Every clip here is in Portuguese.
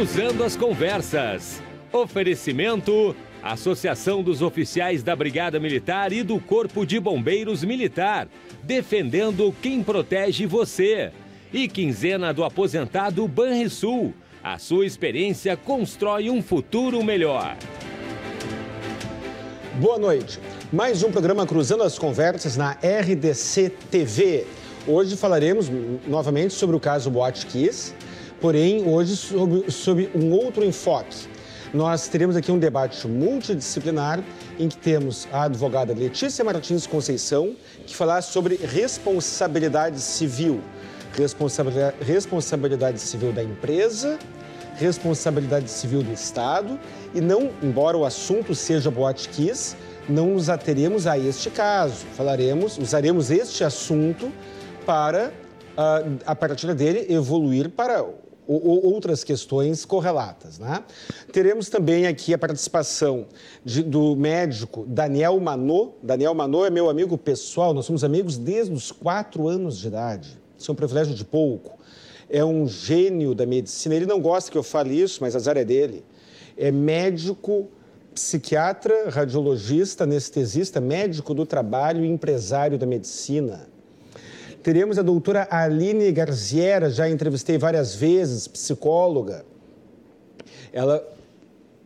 Cruzando as Conversas. Oferecimento: Associação dos Oficiais da Brigada Militar e do Corpo de Bombeiros Militar. Defendendo quem protege você. E quinzena do aposentado Banrisul. A sua experiência constrói um futuro melhor. Boa noite. Mais um programa Cruzando as Conversas na RDC TV. Hoje falaremos novamente sobre o caso Boate Kiss, porém hoje sobre, sobre um outro enfoque. Nós teremos aqui um debate multidisciplinar em que temos a advogada Letícia Martins Conceição, que falará sobre responsabilidade civil. Responsabilidade, responsabilidade civil da empresa, responsabilidade civil do Estado e não, embora o assunto seja Boate Kiss, não nos ateremos a este caso. Falaremos, usaremos este assunto para, uh, a partir dele, evoluir para outras questões correlatas. Né? Teremos também aqui a participação de, do médico Daniel Manô. Daniel Manô é meu amigo pessoal, nós somos amigos desde os quatro anos de idade. Isso é um privilégio de pouco. É um gênio da medicina. Ele não gosta que eu fale isso, mas azar é dele. É médico psiquiatra, radiologista, anestesista, médico do trabalho e empresário da medicina. Teremos a doutora Aline Garziera, já entrevistei várias vezes, psicóloga. Ela,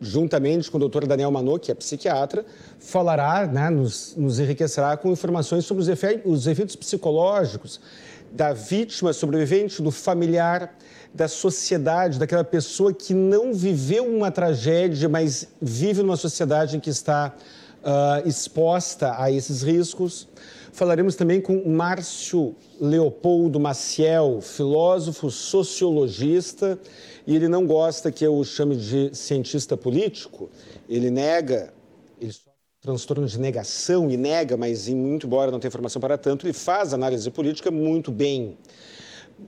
juntamente com o doutor Daniel Manô, que é psiquiatra, falará, né, nos, nos enriquecerá com informações sobre os efeitos, os efeitos psicológicos da vítima sobrevivente, do familiar, da sociedade, daquela pessoa que não viveu uma tragédia, mas vive numa sociedade em que está uh, exposta a esses riscos. Falaremos também com Márcio Leopoldo Maciel, filósofo, sociologista, e ele não gosta que eu o chame de cientista político. Ele nega, ele sofre transtorno de negação e nega, mas muito embora não tenha informação para tanto, ele faz análise política muito bem.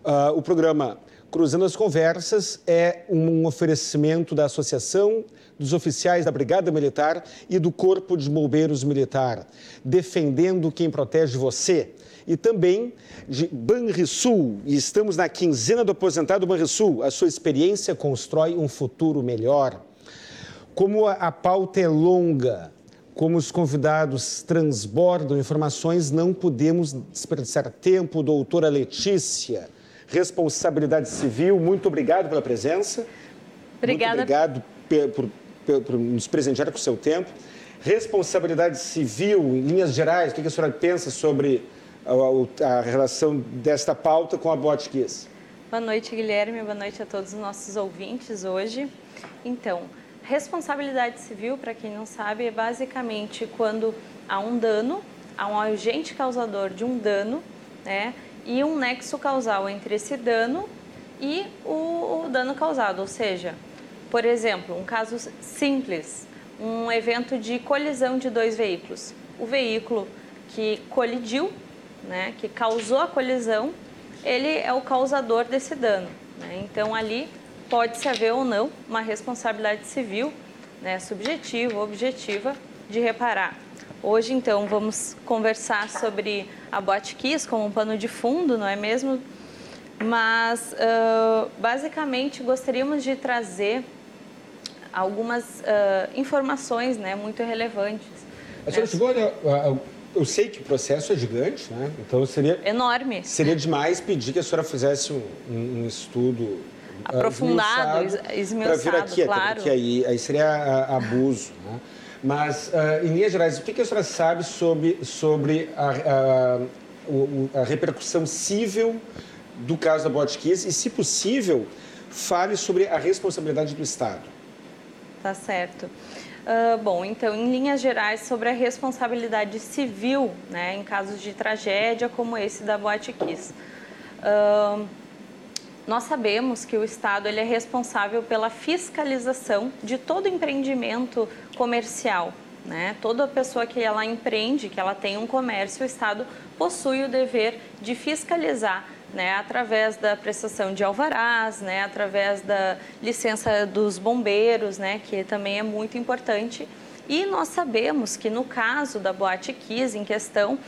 Uh, o programa Cruzando as Conversas é um oferecimento da Associação dos Oficiais da Brigada Militar e do Corpo de Bombeiros Militar, defendendo quem protege você. E também de Banrisul, e estamos na quinzena do aposentado Banrisul. A sua experiência constrói um futuro melhor. Como a pauta é longa, como os convidados transbordam informações, não podemos desperdiçar tempo. Doutora Letícia Responsabilidade Civil, muito obrigado pela presença. Obrigada. Muito obrigado por, nos presentear com o seu tempo. Responsabilidade Civil, em linhas gerais, o que a senhora pensa sobre a, relação desta pauta com a Botkiss? Boa noite, Guilherme. Boa noite a todos os nossos ouvintes hoje. Então, responsabilidade civil, para quem não sabe, é basicamente quando há um dano, há um agente causador de um dano, né? e um nexo causal entre esse dano e o, o dano causado, ou seja, por exemplo, um caso simples, um evento de colisão de dois veículos. O veículo que colidiu, né, que causou a colisão, ele é o causador desse dano. Né? Então ali pode-se haver ou não uma responsabilidade civil, né, subjetiva objetiva, de reparar Hoje, então, vamos conversar sobre a Botkiss como um pano de fundo, não é mesmo? Mas, uh, basicamente, gostaríamos de trazer algumas uh, informações né, muito relevantes. A senhora chegou a, eu sei que o processo é gigante, né? Então seria enorme. Seria demais pedir que a senhora fizesse um, um estudo aprofundado, esmiuçado, para vir aqui, claro. porque aí, aí seria abuso, né? Mas, uh, em linhas gerais, o que, a senhora sabe sobre, sobre a, a, a repercussão civil do caso da Botkiss e, se possível, fale sobre a responsabilidade do Estado? Tá certo. Uh, bom, então, em linhas gerais, sobre a responsabilidade civil, né, em casos de tragédia como esse da Boate Kiss. Uh, nós sabemos que o Estado ele é responsável pela fiscalização de todo empreendimento comercial. Né? Toda pessoa que ela empreende, que ela tem um comércio, o Estado possui o dever de fiscalizar né, através da prestação de alvarás, né, através da licença dos bombeiros, né, que também é muito importante. E nós sabemos que no caso da Boate Kiss em questão,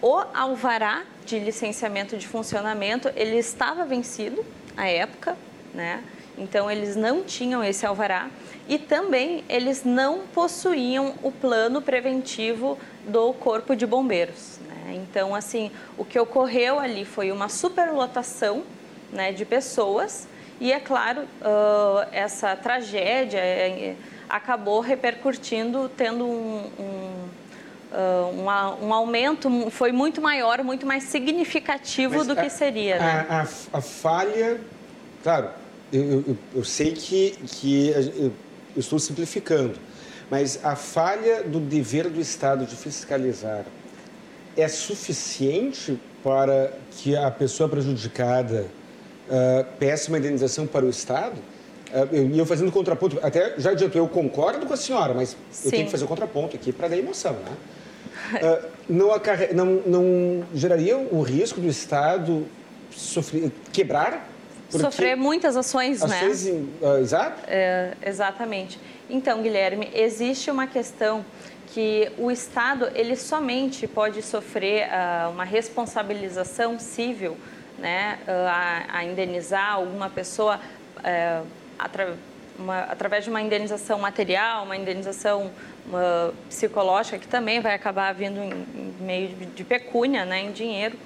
o alvará de licenciamento de funcionamento, ele estava vencido à época, né? Então, eles não tinham esse alvará e também eles não possuíam o plano preventivo do Corpo de Bombeiros. Né? Então, assim, o que ocorreu ali foi uma superlotação né, de pessoas e, é claro, uh, essa tragédia é, acabou repercutindo, tendo um, um Uh, um aumento foi muito maior, muito mais significativo Mas do a, que seria. Né? A, a, a, falha, claro, eu, eu, eu, sei que, que eu estou simplificando, mas a falha do dever do Estado de fiscalizar é suficiente para que a pessoa prejudicada uh, peça uma indenização para o Estado? Uh, eu ia fazendo contraponto, até já adiantou, eu concordo com a senhora, mas Sim. eu tenho que fazer o contraponto aqui para dar emoção, né? Uh, não, acarre... não, não geraria o risco do Estado sofrer, quebrar? Sofrer muitas ações, ações né? Em, uh, exato? É, exatamente. Então, Guilherme, existe uma questão que o Estado ele somente pode sofrer uh, uma responsabilização civil, né, a, a indenizar alguma pessoa uh, uma, através de uma indenização material, uma indenização uma psicológica que também vai acabar vindo em, em meio de, de pecúnia, né, em dinheiro.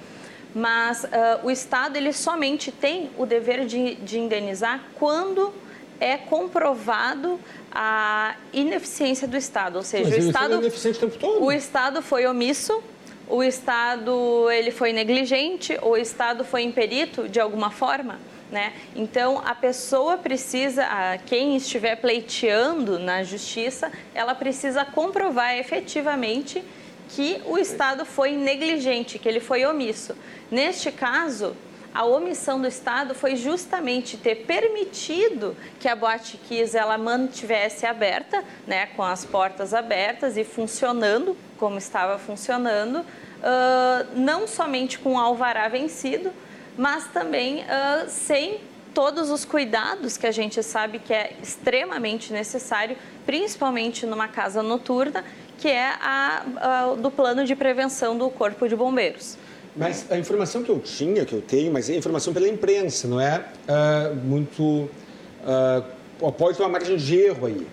Mas uh, o Estado ele somente tem o dever de, de indenizar quando é comprovado a ineficiência do Estado, ou seja, Mas o Estado, é ineficiente o tempo todo. o Estado foi omisso, o Estado ele foi negligente, o Estado foi imperito de alguma forma. Né? Então, a pessoa precisa, quem estiver pleiteando na justiça, ela precisa comprovar efetivamente que o Estado foi negligente, que ele foi omisso. Neste caso, a omissão do Estado foi justamente ter permitido que a Boate Kiss ela mantivesse aberta, né, com as portas abertas e funcionando como estava funcionando, uh, não somente com o alvará vencido, mas também uh, sem todos os cuidados que a gente sabe que é extremamente necessário, principalmente numa casa noturna, que é a, a, do plano de prevenção do Corpo de Bombeiros. Mas a informação que eu tinha, que eu tenho, mas é informação pela imprensa, não é uh, muito. Uh, pode ter uma margem de erro aí.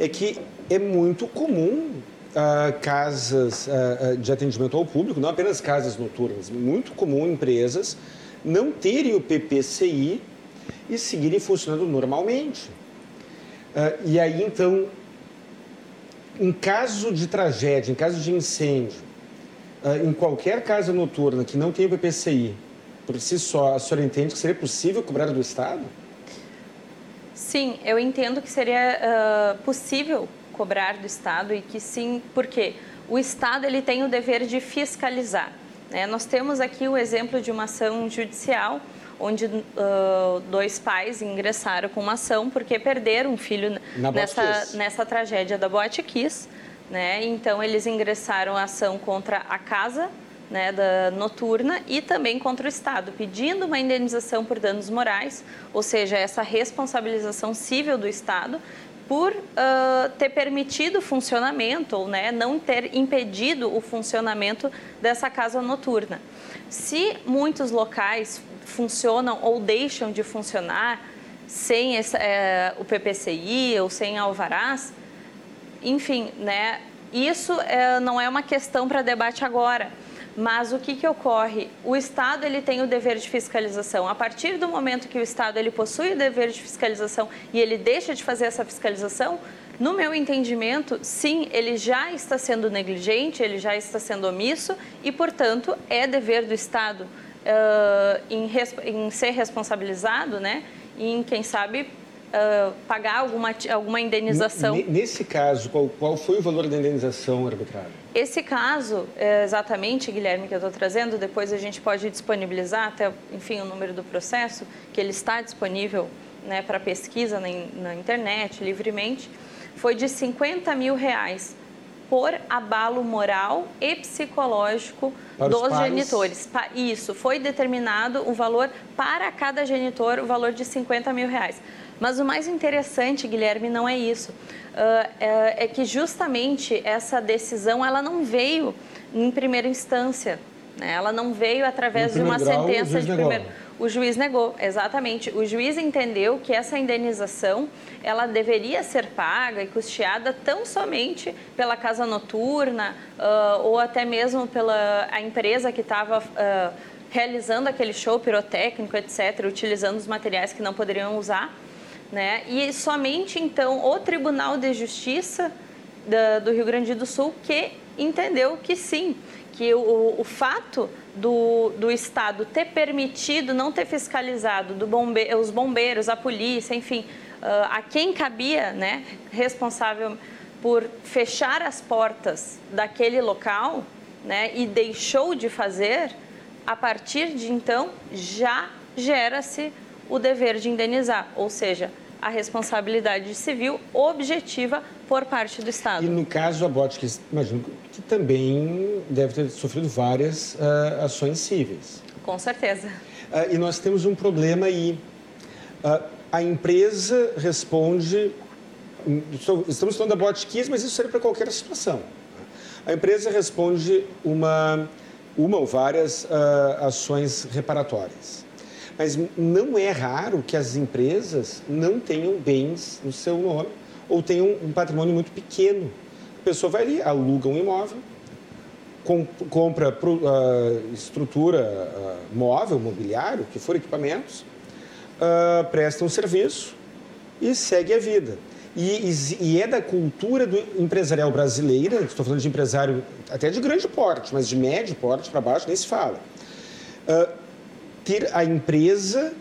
É que é muito comum uh, casas de atendimento ao público, não apenas casas noturnas, muito comum empresas não terem o PPCI e seguirem funcionando normalmente. E aí, então, em caso de tragédia, em caso de incêndio, em qualquer casa noturna que não tenha PPCI, por si só, a senhora entende que seria possível cobrar do Estado? Sim, eu entendo que seria uh, possível cobrar do Estado e que sim, porque o Estado ele tem o dever de fiscalizar. Né? Nós temos aqui o exemplo de uma ação judicial onde uh, dois pais ingressaram com uma ação porque perderam um filho nessa, nessa tragédia da Boate Kiss. Né? Então, eles ingressaram a ação contra a casa né, da noturna e também contra o Estado, pedindo uma indenização por danos morais, ou seja, essa responsabilização civil do Estado por uh, ter permitido o funcionamento ou né, não ter impedido o funcionamento dessa casa noturna. Se muitos locais funcionam ou deixam de funcionar sem esse, é, o PPCI ou sem alvarás, enfim, né, isso é, não é uma questão para debate agora mas o que, que ocorre? O Estado ele tem o dever de fiscalização. A partir do momento que o Estado ele possui o dever de fiscalização e ele deixa de fazer essa fiscalização, no meu entendimento, sim, ele já está sendo negligente, ele já está sendo omisso e, portanto, é dever do Estado uh, em, em, ser responsabilizado, né? Em, quem sabe, uh, pagar alguma, alguma indenização. Nesse caso, qual, qual foi o valor da indenização arbitrada? Esse caso, é, exatamente, Guilherme, que eu estou trazendo, depois a gente pode disponibilizar até, enfim, o número do processo, que ele está disponível né, para pesquisa na, na internet, livremente, foi de 50 mil reais por abalo moral e psicológico para dos genitores. Isso, foi determinado o valor para cada genitor, o valor de 50 mil reais. Mas o mais interessante, Guilherme, não é isso. Uh, é, é, que justamente essa decisão ela não veio em primeira instância. Né? Ela não veio através de uma grau, sentença de primeiro. O juiz negou, exatamente. O juiz entendeu que essa indenização ela deveria ser paga e custeada tão somente pela casa noturna uh, ou até mesmo pela a empresa que estava uh, realizando aquele show pirotécnico, etc., utilizando os materiais que não poderiam usar. Né? E somente então o Tribunal de Justiça do Rio Grande do Sul que entendeu que sim, que o, o fato do, do Estado ter permitido, não ter fiscalizado do bombe, os bombeiros, a polícia, enfim, uh, a quem cabia, né, responsável por fechar as portas daquele local, né, e deixou de fazer, a partir de então já gera-se o dever de indenizar, ou seja, a responsabilidade civil objetiva por parte do Estado. E no caso, a Botkiss, imagino que também deve ter sofrido várias uh, ações cíveis. Com certeza. Uh, e nós temos um problema aí. Uh, a empresa responde. Estamos falando da Botkiss, mas isso serve para qualquer situação. A empresa responde uma, uma ou várias ações reparatórias. Mas não é raro que as empresas não tenham bens no seu nome ou tenham um patrimônio muito pequeno. A pessoa vai ali, aluga um imóvel, compra estrutura móvel, mobiliário, que for equipamentos, uh, presta um serviço e segue a vida. E, e, é da cultura do empresarial brasileira, estou falando de empresário até de grande porte, mas de médio porte para baixo nem se fala. Ter a empresa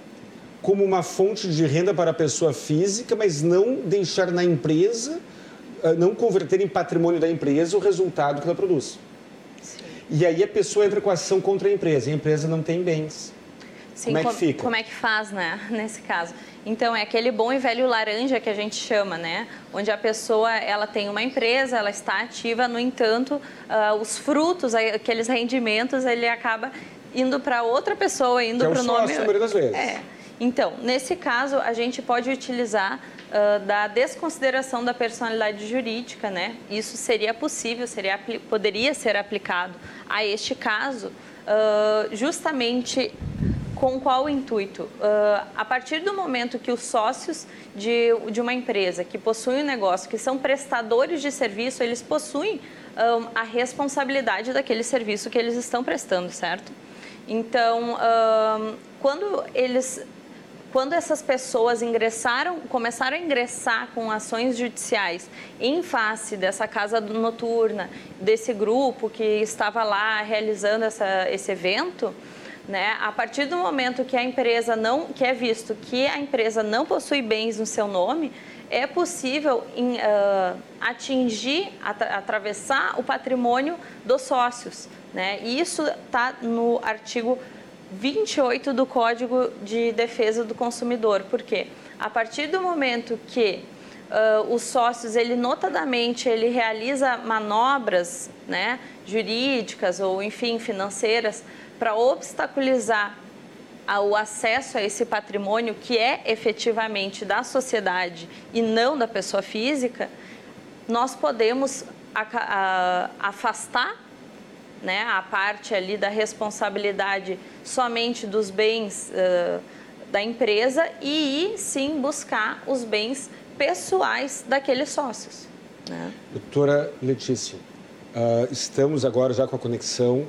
como uma fonte de renda para a pessoa física, mas não deixar na empresa, ah, não converter em patrimônio da empresa o resultado que ela produz. Sim. E aí a pessoa entra com ação contra a empresa, e a empresa não tem bens. Sim, como é que fica? Como é que faz, né, nesse caso? Então, é aquele bom e velho laranja que a gente chama, né? Onde a pessoa, ela tem uma empresa, ela está ativa, no entanto, uh, os frutos, aqueles rendimentos, ele acaba indo para outra pessoa, indo para o nome. Sócio, das vezes. É. Então, nesse caso, a gente pode utilizar uh, da desconsideração da personalidade jurídica, né? Isso seria possível, seria, poderia ser aplicado a este caso, uh, justamente com qual intuito? Uh, a partir do momento que os sócios de, de uma empresa que possuem um negócio, que são prestadores de serviço, eles possuem a responsabilidade daquele serviço que eles estão prestando, certo? Então, quando eles quando essas pessoas ingressaram, começaram a ingressar com ações judiciais em face dessa casa noturna, desse grupo que estava lá realizando essa, esse evento, né? A partir do momento que a empresa não, que é visto que a empresa não possui bens no seu nome, é possível em, uh, atingir, atra atravessar o patrimônio dos sócios. Né? E isso está no artigo 28 do Código de Defesa do Consumidor. Por quê? A partir do momento que uh, os sócios, ele notadamente, ele realiza manobras né, jurídicas ou, enfim, financeiras para obstaculizar o acesso a esse patrimônio que é efetivamente da sociedade e não da pessoa física, nós podemos afastar né, a parte ali da responsabilidade somente dos bens uh, da empresa e ir sim buscar os bens pessoais daqueles sócios. Né? Doutora Letícia, uh, estamos agora já com a conexão.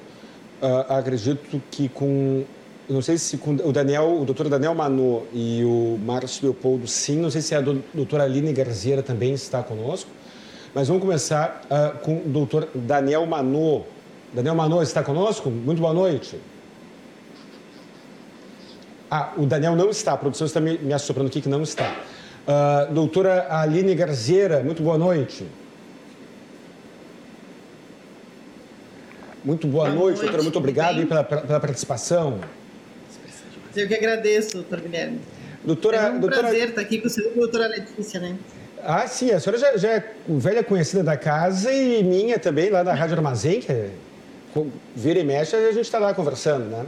Uh, acredito que com não sei se com o Daniel, o doutor Daniel Manô e o Márcio Leopoldo, sim. Não sei se a doutora Aline Garzeira também está conosco. Mas vamos começar uh, com o doutor Daniel Manô. Daniel Manô está conosco? Muito boa noite. Ah, o Daniel não está, a produção está me, me assoprando aqui que não está. Uh, doutora Aline Garzeira, muito boa noite. Muito boa, boa noite, noite, doutora. Muito obrigado pela, pela, participação. Eu que agradeço, doutor Guilherme. Doutora, é um doutora... prazer estar aqui com você, doutora Letícia, né? Ah, sim, a senhora já, já, é velha conhecida da casa e minha também, lá da Rádio Armazém, que é, vira e mexe, a gente está lá conversando, né?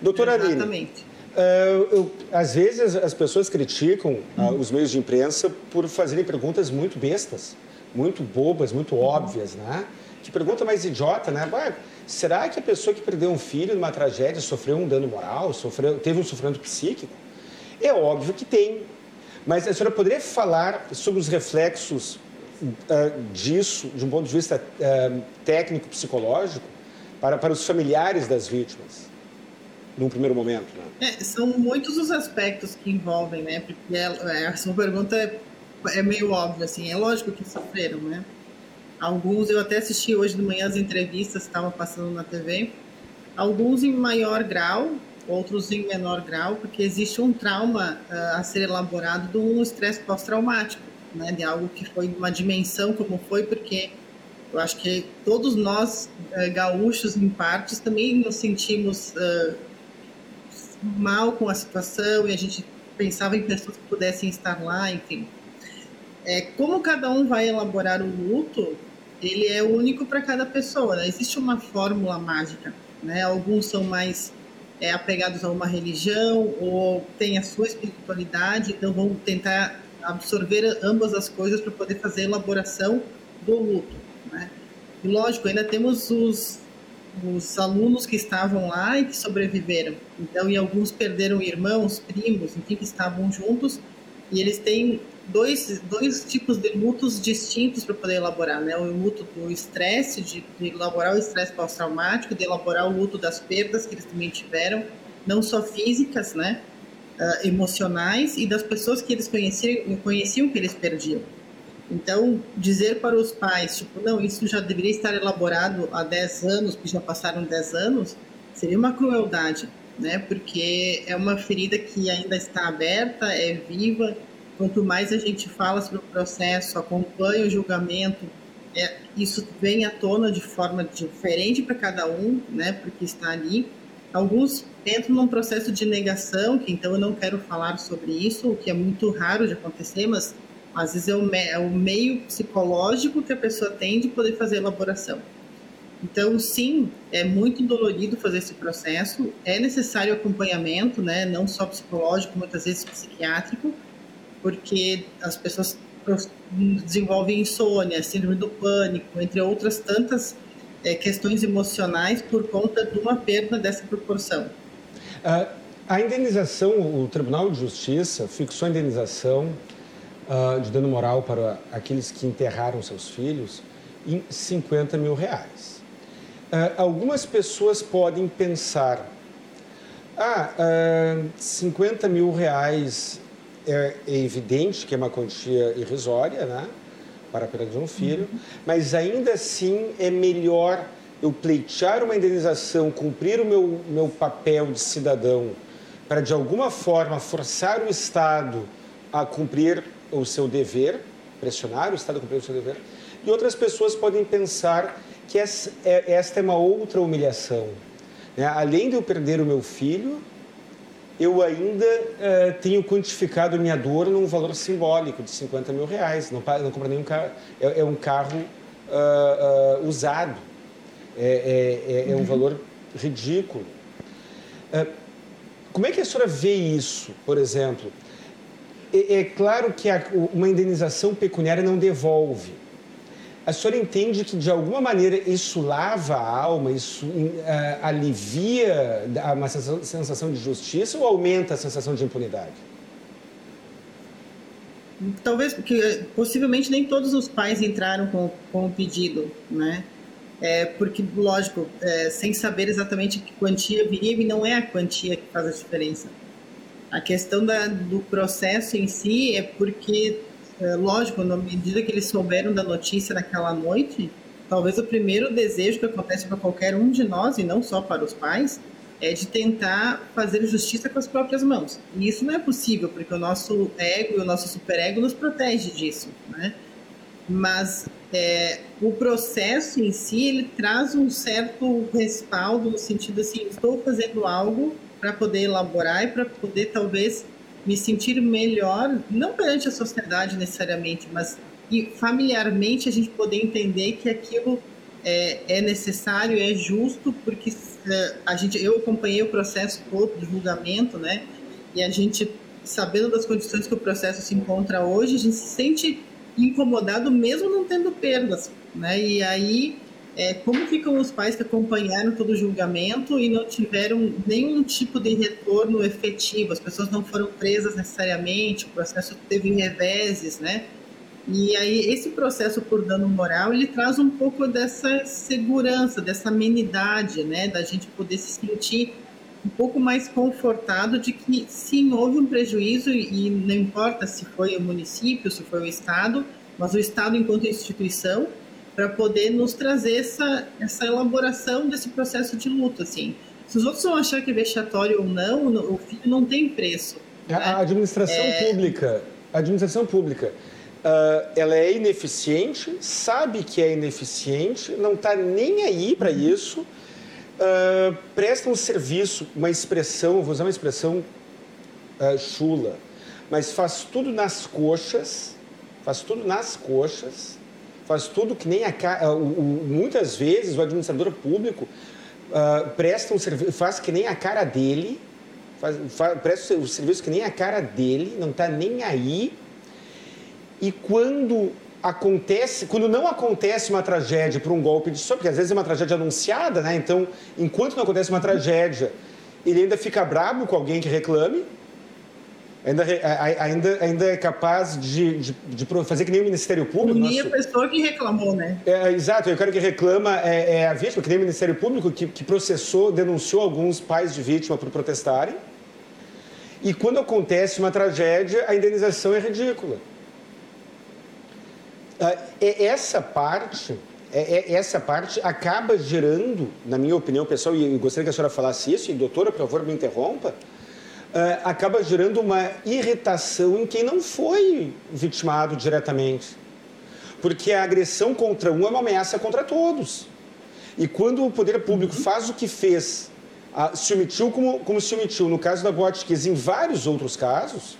Doutora Exatamente. Aline, Uh, eu, às vezes as pessoas criticam uh, os meios de imprensa por fazerem perguntas muito bestas, muito bobas, muito óbvias, né? que pergunta mais idiota, né? Será que a pessoa que perdeu um filho numa tragédia sofreu um dano moral, sofreu, teve um sofrimento psíquico? É óbvio que tem. Mas a senhora poderia falar sobre os reflexos uh, disso, de um ponto de vista uh, técnico, psicológico, para, para os familiares das vítimas, num primeiro momento? Né? É, são muitos os aspectos que envolvem, né? Porque é, a sua pergunta é, é meio óbvia, assim. É lógico que sofreram, né? Alguns, eu até assisti hoje de manhã as entrevistas que estavam passando na TV. Alguns em maior grau, outros em menor grau, porque existe um trauma uh, a ser elaborado de um estresse pós-traumático, né? De algo que foi de uma dimensão como foi, porque eu acho que todos nós, uh, gaúchos, em partes, também nos sentimos uh, mal com a situação e a gente pensava em pessoas que pudessem estar lá, enfim. É, como cada um vai elaborar o luto, ele é único para cada pessoa. Né? Existe uma fórmula mágica. Né? Alguns são mais é, apegados a uma religião ou têm a sua espiritualidade, então vão tentar absorver ambas as coisas para poder fazer a elaboração do luto. Né? E lógico, ainda temos os, os alunos que estavam lá e que sobreviveram. Então, e alguns perderam irmãos, primos, enfim, que estavam juntos, e eles têm dois, dois tipos de lutos distintos para poder elaborar, né? O luto do estresse, de, de elaborar o estresse pós-traumático, de elaborar o luto das perdas que eles também tiveram, não só físicas, né? Uh, emocionais e das pessoas que eles conheciam, conheciam que eles perdiam. Então, dizer para os pais, tipo, não, isso já deveria estar elaborado há 10 anos, que já passaram 10 anos, seria uma crueldade, né? Porque é uma ferida que ainda está aberta, é viva, Quanto mais a gente fala sobre o processo, acompanha o julgamento, é, isso vem à tona de forma diferente para cada um, né, porque está ali. Alguns entram num processo de negação, que então eu não quero falar sobre isso, o que é muito raro de acontecer, mas às vezes é o, me é o meio psicológico que a pessoa tem de poder fazer elaboração. Então, sim, é muito dolorido fazer esse processo, é necessário acompanhamento, né, não só psicológico, muitas vezes psiquiátrico, porque as pessoas desenvolvem insônia, síndrome do pânico, entre outras tantas é, questões emocionais por conta de uma perda dessa proporção. Uh, a indenização, o Tribunal de Justiça fixou a indenização uh, de dano moral para aqueles que enterraram seus filhos em 50 mil reais. Uh, algumas pessoas podem pensar, ah, 50 mil reais é, é evidente que é uma quantia irrisória, né? Para a perda de um filho, uhum. mas ainda assim é melhor eu pleitear uma indenização, cumprir o meu, meu papel de cidadão, para de alguma forma forçar o Estado a cumprir o seu dever, pressionar o Estado a cumprir o seu dever, e outras pessoas podem pensar que essa é, esta é uma outra humilhação. Né? Além de eu perder o meu filho, eu ainda uh, tenho quantificado minha dor num valor simbólico de 50 mil reais. Não, não nenhum carro. É, é um carro uh, uh, usado. É, é, é, um uhum. valor ridículo. como é que a senhora vê isso, por exemplo? É, é claro que a, uma indenização pecuniária não devolve a senhora entende que, de alguma maneira, isso lava a alma, isso uh, alivia uma sensação de justiça ou aumenta a sensação de impunidade? Talvez, porque possivelmente nem todos os pais entraram com, com o pedido, né? É, porque, lógico, é, sem saber exatamente que quantia viria, e não é a quantia que faz a diferença. A questão da, do processo em si é porque é, lógico, na medida que eles souberam da notícia naquela noite, talvez o primeiro desejo que acontece para qualquer um de nós, e não só para os pais, é de tentar fazer justiça com as próprias mãos. E isso não é possível, porque o nosso ego e o nosso superego nos protege disso, né? Mas é, o processo em si, ele traz um certo respaldo no sentido assim, estou fazendo algo para poder elaborar e para poder talvez me sentir melhor, não perante a sociedade necessariamente, mas familiarmente a gente poder entender que aquilo é, é necessário, é justo, porque é, a gente, eu acompanhei o processo todo de julgamento, né? E a gente, sabendo das condições que o processo se encontra hoje, a gente se sente incomodado mesmo não tendo perdas, né? E aí é, como ficam os pais que acompanharam todo o julgamento e não tiveram nenhum tipo de retorno efetivo? As pessoas não foram presas necessariamente, o processo teve reveses, né? E aí esse processo por dano moral, ele traz um pouco dessa segurança, dessa amenidade, né? Da gente poder se sentir um pouco mais confortado de que sim, houve um prejuízo e não importa se foi o município, se foi o Estado, mas o Estado enquanto instituição, para poder nos trazer essa, essa elaboração desse processo de luto, assim. Se os outros vão achar que é vexatório ou não, o filho não tem preço. A né? administração é... pública, a administração pública, uh, ela é ineficiente, sabe que é ineficiente, não está nem aí para isso, uh, presta um serviço, uma expressão, vou usar uma expressão uh, chula, mas faz tudo nas coxas, faz tudo nas coxas, faz tudo que nem a uh, muitas vezes o administrador público uh, presta um serviço, faz que nem a cara dele, faz, faz, presta o serviço que nem a cara dele, não está nem aí. E quando acontece, quando não acontece uma tragédia por um golpe de sorte, porque às vezes é uma tragédia anunciada, né? Então, enquanto não acontece uma tragédia, ele ainda fica brabo com alguém que reclame, ainda, ainda, ainda é capaz de, de, de, fazer que nem o Ministério Público. Nosso... a pessoa que reclamou, né? É, exato, o cara que reclama é, é, a vítima, que nem o Ministério Público, que, que processou, denunciou alguns pais de vítima por protestarem. E quando acontece uma tragédia, a indenização é ridícula. Ah, essa parte é, essa parte acaba gerando, na minha opinião pessoal, e eu gostaria que a senhora falasse isso, e doutora, por favor, me interrompa, acaba gerando uma irritação em quem não foi vitimado diretamente. Porque a agressão contra um é uma ameaça contra todos. E quando o poder público uhum. faz o que fez, se omitiu como, como se omitiu no caso da Botkiss em vários outros casos,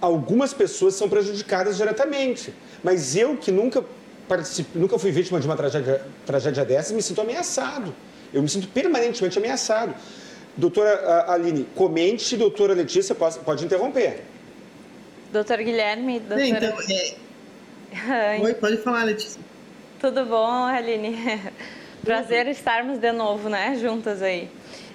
algumas pessoas são prejudicadas diretamente. Mas eu que nunca participe, nunca fui vítima de uma tragédia, tragédia dessas, me sinto ameaçado. Eu me sinto permanentemente ameaçado. Doutora Aline, comente, doutora Letícia pode, pode interromper. Doutor Guilherme, doutora... Então, é... Oi, pode falar, Letícia. Tudo bom, Aline? Prazer estarmos de novo, né, juntas aí.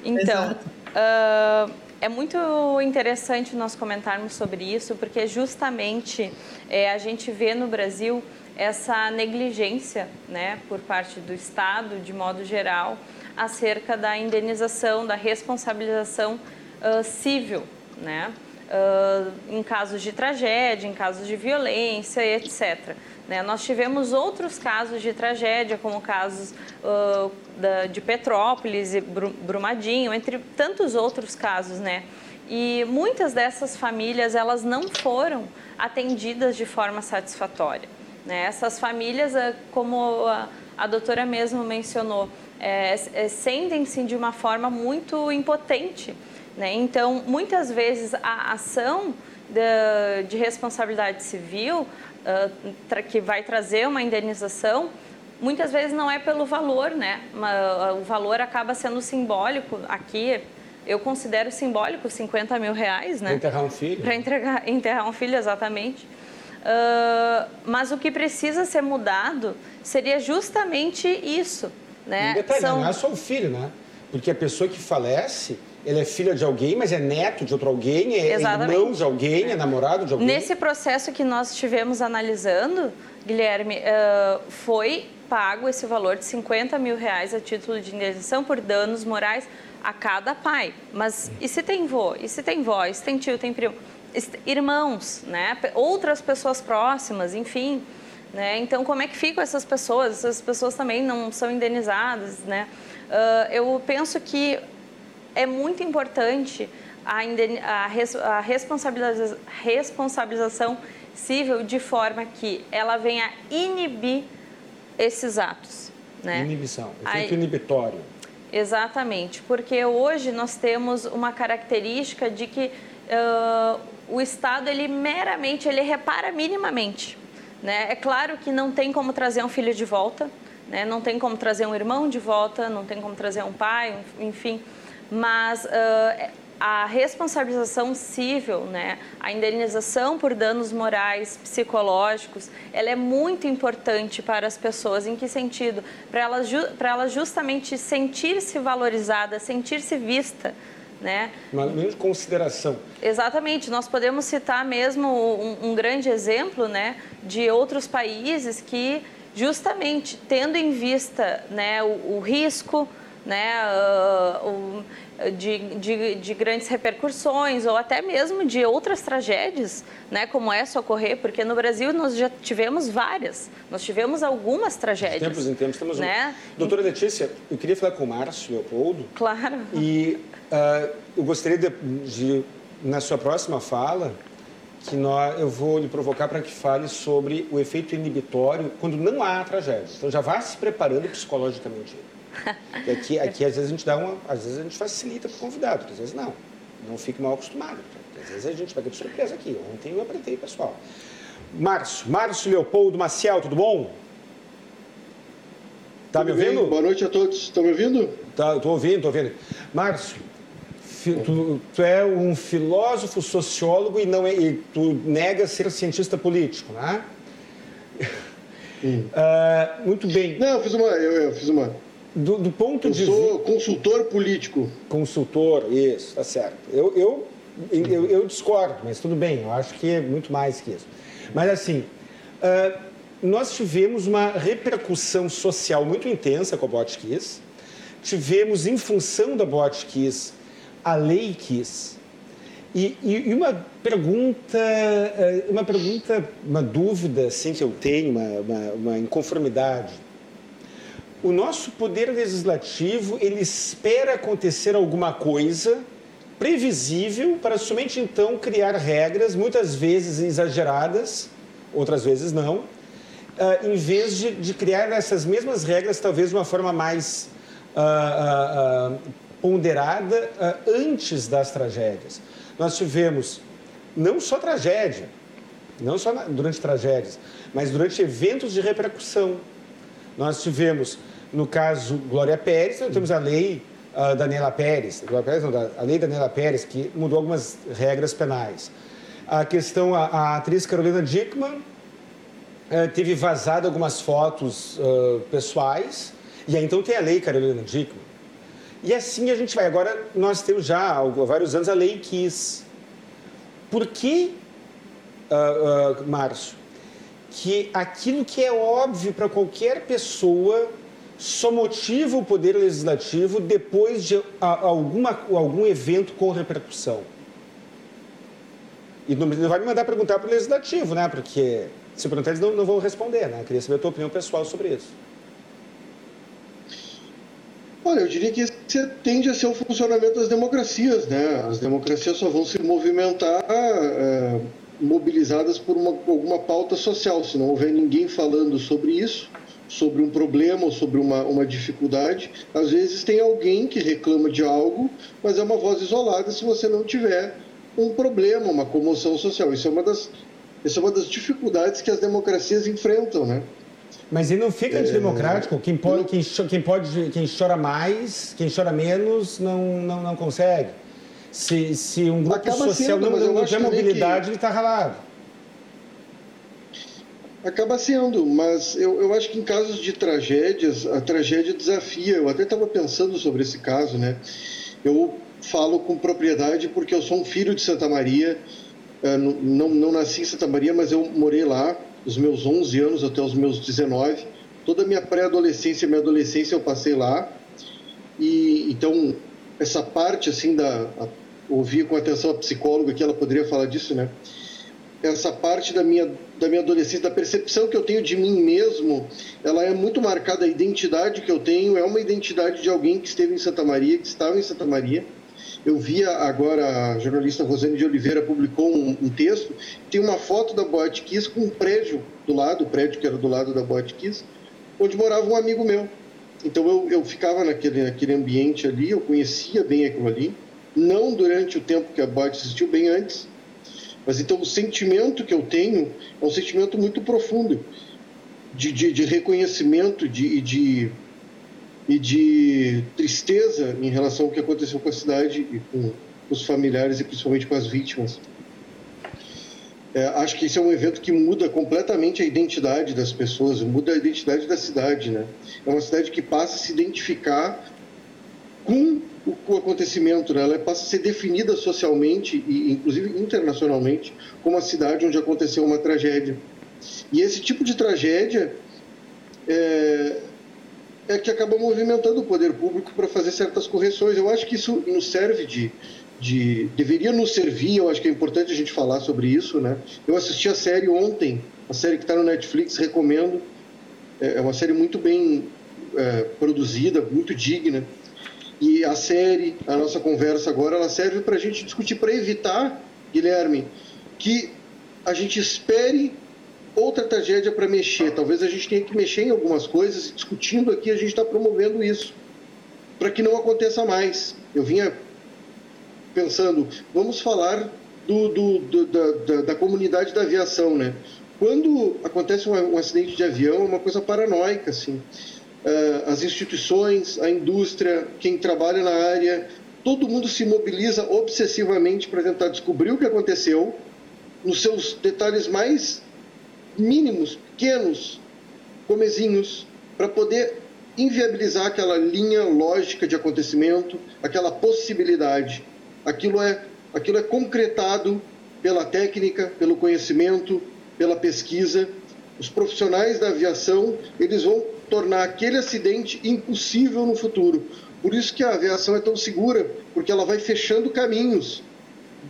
Então, uh, é muito interessante nós comentarmos sobre isso, porque justamente é, a gente vê no Brasil essa negligência, né, por parte do Estado, de modo geral, acerca da indenização, da responsabilização uh, civil, né? Uh, em casos de tragédia, em casos de violência, etc. Né? Nós tivemos outros casos de tragédia, como casos uh, da, de Petrópolis e Brumadinho, entre tantos outros casos, né? E muitas dessas famílias, elas não foram atendidas de forma satisfatória. Né? Essas famílias, como a, a doutora mesmo mencionou, é, é, sentem-se de uma forma muito impotente. Né? Então, muitas vezes, a ação de, de responsabilidade civil, uh, que vai trazer uma indenização, muitas vezes não é pelo valor, né? O valor acaba sendo simbólico. Aqui, eu considero simbólico 50 mil reais, né? Para enterrar um filho. Para enterrar um filho, exatamente. Uh, mas o que precisa ser mudado seria justamente isso. Né? Um detalhe, São... não é só o filho, né? Porque a pessoa que falece, ele é filha de alguém, mas é neto de outro alguém, é Exatamente. irmão de alguém, é namorado de alguém. Nesse processo que nós estivemos analisando, Guilherme, uh, foi pago esse valor de 50 mil reais a título de indenização por danos morais a cada pai. Mas e se tem vô? E se tem vó? E se tem tio, tem primo? Irmãos, né? Outras pessoas próximas, enfim. Né? Então, como é que ficam essas pessoas? Essas pessoas também não são indenizadas. Né? Uh, eu penso que é muito importante a, indeni a, res a responsabiliza responsabilização civil de forma que ela venha inibir esses atos. Né? Inibição, efeito inibitório. Exatamente, porque hoje nós temos uma característica de que uh, o Estado ele meramente ele repara minimamente né? É claro que não tem como trazer um filho de volta, né? não tem como trazer um irmão de volta, não tem como trazer um pai, enfim, mas uh, a responsabilização civil, né, a indenização por danos morais, psicológicos, ela é muito importante para as pessoas. Em que sentido? Para elas, para elas justamente sentir-se valorizada, sentir-se vista. Né? Uma de consideração. Exatamente. Nós podemos citar mesmo um, um grande exemplo né, de outros países que, justamente tendo em vista né, o, o risco, né, uh, o, de, de, de, grandes repercussões ou até mesmo de outras tragédias, né, como essa ocorrer, porque no Brasil nós já tivemos várias, nós tivemos algumas tragédias. De tempos em tempos temos né? um. Doutora Letícia, eu queria falar com o Márcio Leopoldo. Claro. E uh, eu gostaria de, de, na sua próxima fala, que nós, eu vou lhe provocar para que fale sobre o efeito inibitório quando não há tragédia. Então já vá se preparando psicologicamente. E aqui, aqui às vezes a gente dá uma, às vezes a gente facilita para o convidado, às vezes não. Não fique mal acostumado. Às vezes a gente pega de surpresa aqui. Ontem eu apresentei, pessoal. Márcio, Márcio Leopoldo Maciel, tudo bom? Tá tudo me ouvindo? Bem. Boa noite a todos. Estão me ouvindo? Tá, estou ouvindo, estou ouvindo. Márcio, tu, tu, é um filósofo, sociólogo e não é, e tu nega ser cientista político, né? Uh, muito bem. Não, eu fiz uma, eu, eu fiz uma do, do ponto eu de vista. sou consultor político. Consultor, isso, tá certo. Eu, eu, eu, eu, discordo, mas tudo bem, eu acho que é muito mais que isso. Mas assim, uh, nós tivemos uma repercussão social muito intensa com a Botkiss. Tivemos, em função da Botkiss, a lei Kiss. E, e, uma pergunta, ah, uma pergunta, uma dúvida assim, que eu tenho, uma, uma, uma inconformidade o nosso poder legislativo ele espera acontecer alguma coisa previsível para somente então criar regras, muitas vezes exageradas, outras vezes não, uh, em vez de, de, criar essas mesmas regras, talvez de uma forma mais uh, uh, ponderada antes das tragédias. Nós tivemos não só tragédia, não só na, durante tragédias, mas durante eventos de repercussão. Nós tivemos no caso Glória Pérez, nós temos a lei uh, Daniela Pérez, Pérez não, a lei Daniela Pérez, que mudou algumas regras penais. A questão, a, a atriz Carolina Dickman uh, teve vazado algumas fotos uh, pessoais, e aí então tem a lei Carolina Dickman. E assim a gente vai. Agora nós temos já há vários anos a lei Kiss. Por que, uh, Márcio, que aquilo que é óbvio para qualquer pessoa só motiva o poder legislativo depois de alguma, algum evento com repercussão. E não, vai me mandar perguntar para o legislativo, né? Porque se perguntar, eles não, não vão responder, né? Eu queria saber a tua opinião pessoal sobre isso. Olha, eu diria que esse tende a ser o funcionamento das democracias, né? As democracias só vão se movimentar é, mobilizadas por uma, alguma pauta social. Se não houver ninguém falando sobre isso, sobre um problema ou sobre uma, uma dificuldade, às vezes tem alguém que reclama de algo, mas é uma voz isolada se você não tiver um problema, uma comoção social. Isso é uma das, isso é uma das dificuldades que as democracias enfrentam, né? Mas ele não fica antidemocrático? Quem pode, quem, quem, pode, quem chora mais, quem chora menos, não, não, não consegue. Se, se um grupo Acaba social sendo, não, não tem mobilidade, que... ele está ralado. Acaba sendo, mas eu, eu acho que em casos de tragédias, a tragédia desafia. Eu até estava pensando sobre esse caso, né? Eu falo com propriedade porque eu sou um filho de Santa Maria. É, não, não nasci em Santa Maria, mas eu morei lá os meus 11 anos até os meus 19. Toda a minha pré-adolescência e minha adolescência eu passei lá. E então, essa parte assim da. A, ouvi com atenção a psicóloga que ela poderia falar disso, né? essa parte da minha, da minha adolescência, da percepção que eu tenho de mim mesmo, ela é muito marcada. A identidade que eu tenho é uma identidade de alguém que esteve em Santa Maria, que estava em Santa Maria. Eu via agora, a jornalista Rosane de Oliveira publicou um, um texto, tem uma foto da Boate Kiss com um prédio do lado, o prédio que era do lado da Boate Kiss, onde morava um amigo meu. Então eu, eu ficava naquele, naquele ambiente ali, eu conhecia bem aquilo ali, não durante o tempo que a Boate existiu, bem antes, mas então o sentimento que eu tenho é um sentimento muito profundo de, de, de reconhecimento de, de, e de tristeza em relação ao que aconteceu com a cidade e com, os familiares e principalmente com as vítimas. É, acho que esse é um evento que muda completamente a identidade das pessoas, muda a identidade da cidade, né? É uma cidade que passa a se identificar com o, acontecimento, né? Ela passa a ser definida socialmente e, inclusive, internacionalmente como a cidade onde aconteceu uma tragédia. E esse tipo de tragédia é, é que acaba movimentando o poder público para fazer certas correções. Eu acho que isso nos serve de de deveria nos servir, eu acho que é importante a gente falar sobre isso, né? Eu assisti a série ontem, a série que está no Netflix, recomendo. É, é uma série muito bem é, produzida, muito digna. E a série, a nossa conversa agora, ela serve para a gente discutir, para evitar, Guilherme, que a gente espere outra tragédia para mexer. Talvez a gente tenha que mexer em algumas coisas discutindo aqui a gente está promovendo isso para que não aconteça mais. Eu vinha pensando, vamos falar do, do, do da, da, da, comunidade da aviação, né? Quando acontece um, um, acidente de avião, é uma coisa paranoica, assim. Uh, as instituições, a indústria, quem trabalha na área, todo mundo se mobiliza obsessivamente para tentar descobrir o que aconteceu, nos seus detalhes mais mínimos, pequenos, comezinhos, para poder inviabilizar aquela linha lógica de acontecimento, aquela possibilidade aquilo é, aquilo é concretado pela técnica, pelo conhecimento, pela pesquisa. Os profissionais da aviação, eles vão tornar aquele acidente impossível no futuro. Por isso que a aviação é tão segura, porque ela vai fechando caminhos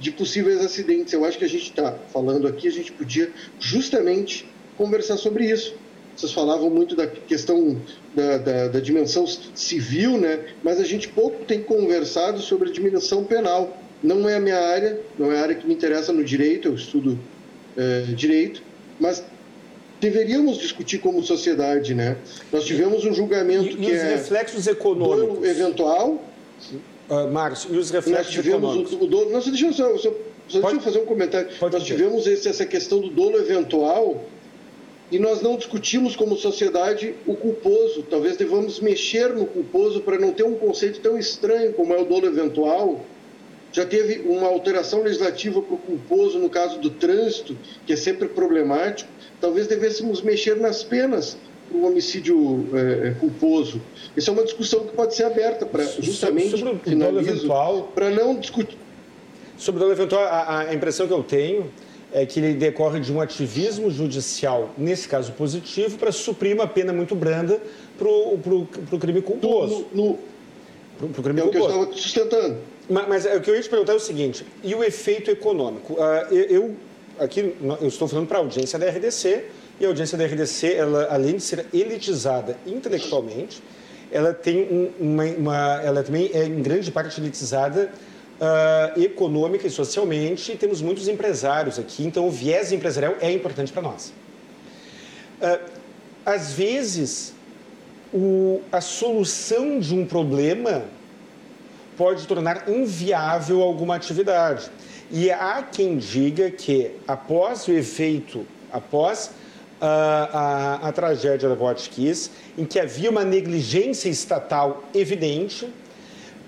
de possíveis acidentes. Eu acho que a gente está falando aqui, a gente podia justamente conversar sobre isso. Vocês falavam muito da questão da, da, da, dimensão civil, né? mas a gente pouco tem conversado sobre a dimensão penal. Não é a minha área, não é a área que me interessa no direito, eu estudo é, direito, mas deveríamos discutir como sociedade, né? Nós tivemos um julgamento e, que e os é reflexos econômicos eventual. Uh, Márcio, e os reflexos nós tivemos econômicos? O, o dolo, não, deixa eu, só, só, só deixa eu fazer um comentário. Nós tivemos esse, essa questão do dolo eventual e nós não discutimos como sociedade o culposo. Talvez devamos mexer no culposo para não ter um conceito tão estranho como é o dolo eventual. Já teve uma alteração legislativa para o culposo no caso do trânsito, que é sempre problemático. Talvez devêssemos mexer nas penas para o homicídio é, culposo. Isso é uma discussão que pode ser aberta para justamente sobre eventual para não discutir. Sobre o dolo eventual, a, a impressão que eu tenho é que ele decorre de um ativismo judicial, nesse caso positivo, para suprir uma pena muito branda para o crime culposo. No, no, pro, pro crime é culposo. o que eu estava sustentando. Mas, mas o que eu ia te perguntar é o seguinte, e o efeito econômico? Uh, eu, aqui, eu estou falando para a audiência da RDC, e a audiência da RDC, ela, além de ser elitizada intelectualmente, ela tem um, uma, uma, ela também é em grande parte elitizada uh, econômica e socialmente, e temos muitos empresários aqui, então o viés empresarial é importante para nós. Uh, às vezes, o, a solução de um problema pode tornar inviável alguma atividade. E há quem diga que, após o efeito, após a, a, a tragédia da Botkiss, em que havia uma negligência estatal evidente,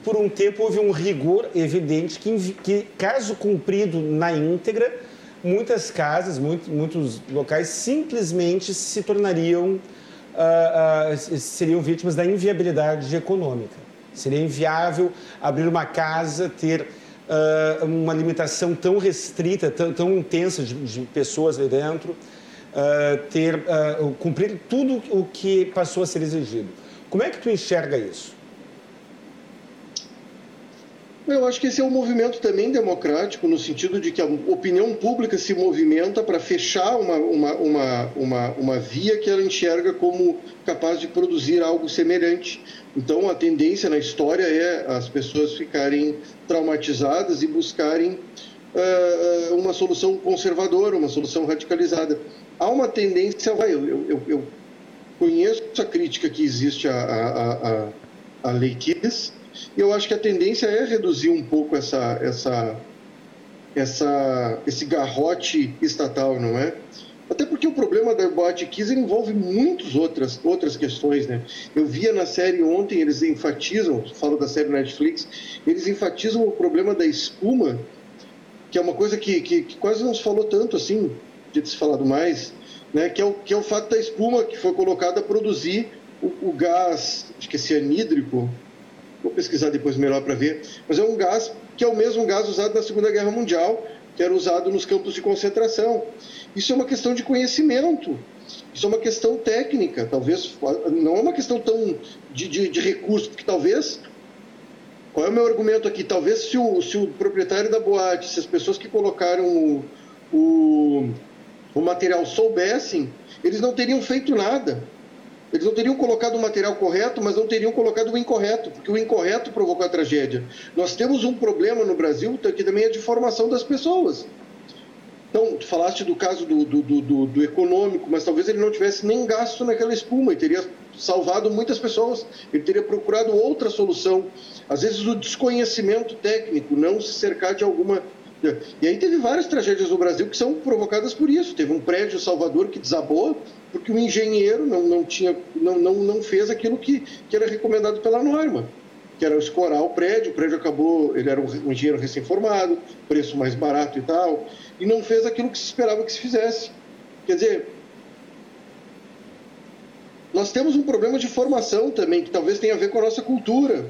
por um tempo houve um rigor evidente que, que caso cumprido na íntegra, muitas casas, muito, muitos locais simplesmente se tornariam, uh, uh, seriam vítimas da inviabilidade econômica. Seria inviável abrir uma casa, ter uh, uma limitação tão restrita, tão, tão intensa de, de, pessoas ali dentro, ter, cumprir tudo o que passou a ser exigido. Como é que tu enxerga isso? Eu acho que esse é um movimento também democrático, no sentido de que a opinião pública se movimenta para fechar uma, uma, uma, uma, uma via que ela enxerga como capaz de produzir algo semelhante. Então, a tendência na história é as pessoas ficarem traumatizadas e buscarem uh, uma solução conservadora, uma solução radicalizada. Há uma tendência, vai, eu, eu, eu conheço a crítica que existe à, à, à, à lei Kiss, e eu acho que a tendência é reduzir um pouco essa, essa, essa, esse garrote estatal, não é? Até porque o problema da boate Kiss envolve muitas outras, outras questões, né? Eu via na série ontem, eles enfatizam, falo da série Netflix, eles enfatizam o problema da espuma, que é uma coisa que, que, que quase não se falou tanto assim, de se falado mais, né? Que é, o, que é o fato da espuma que foi colocada a produzir o, o gás, acho que é cianídrico, vou pesquisar depois melhor para ver, mas é um gás que é o mesmo gás usado na Segunda Guerra Mundial, que era usado nos campos de concentração. Isso é uma questão de conhecimento, isso é uma questão técnica, talvez não é uma questão tão de, de, de recurso, porque talvez. Qual é o meu argumento aqui? Talvez se o, se o proprietário da boate, se as pessoas que colocaram o, o, o material soubessem, eles não teriam feito nada. Eles não teriam colocado o material correto, mas não teriam colocado o incorreto, porque o incorreto provocou a tragédia. Nós temos um problema no Brasil que também é de formação das pessoas. Então, tu falaste do caso do, do, do, do, econômico, mas talvez ele não tivesse nem gasto naquela espuma e teria salvado muitas pessoas. Ele teria procurado outra solução. Às vezes, o desconhecimento técnico, não se cercar de alguma. E aí teve várias tragédias no Brasil que são provocadas por isso. Teve um prédio Salvador que desabou porque o engenheiro não, não, tinha, não, não, não fez aquilo que, que era recomendado pela norma que era escorar o prédio, o prédio acabou, ele era um engenheiro recém-formado, preço mais barato e tal, e não fez aquilo que se esperava que se fizesse. Quer dizer, nós temos um problema de formação também, que talvez tenha a ver com a nossa cultura.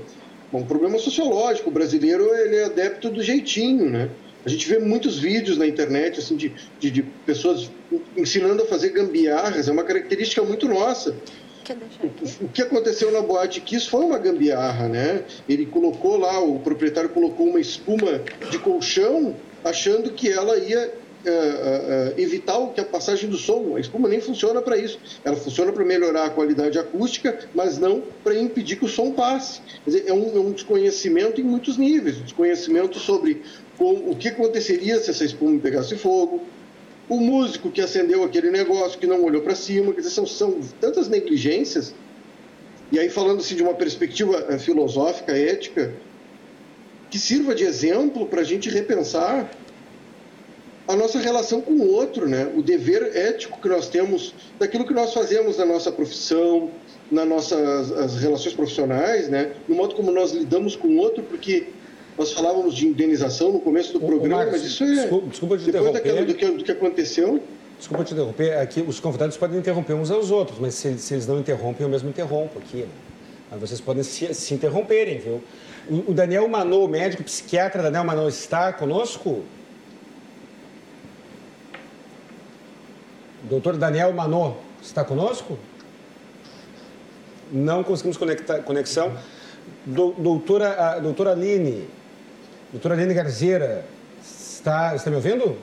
Bom, um problema sociológico. O brasileiro ele é adepto do jeitinho, né? A gente vê muitos vídeos na internet assim, de, de, de pessoas ensinando a fazer gambiarras, é uma característica muito nossa. O, que aconteceu na Boate Kiss foi uma gambiarra, né? Ele colocou lá, o proprietário colocou uma espuma de colchão achando que ela ia uh, uh, evitar que a passagem do som. A espuma nem funciona para isso. Ela funciona para melhorar a qualidade acústica, mas não para impedir que o som passe. Quer dizer, é um, é um desconhecimento em muitos níveis. Um desconhecimento sobre com, o que aconteceria se essa espuma pegasse fogo, o músico que acendeu aquele negócio, que não olhou para cima, quer dizer, são, são tantas negligências. E aí, falando assim, de uma perspectiva filosófica, ética, que sirva de exemplo para a gente repensar a nossa relação com o outro, né? o dever ético que nós temos daquilo que nós fazemos na nossa profissão, nas nossas as relações profissionais, né? no modo como nós lidamos com o outro, porque nós falávamos de indenização no começo do programa, Marcos, mas isso é. Desculpa, desculpa te depois daquela, do, que, do que aconteceu. Desculpa te interromper, aqui os convidados podem interromper uns aos outros, mas se, se eles não interrompem, eu mesmo interrompo aqui. Né? Mas vocês podem se, se interromperem, viu? O Daniel Manô, médico psiquiatra Daniel Manô, está conosco? Doutor Daniel Manô, está conosco? Não conseguimos conectar, conexão. Do, doutora, doutora Aline, doutora Aline Garzeira, está, está me ouvindo?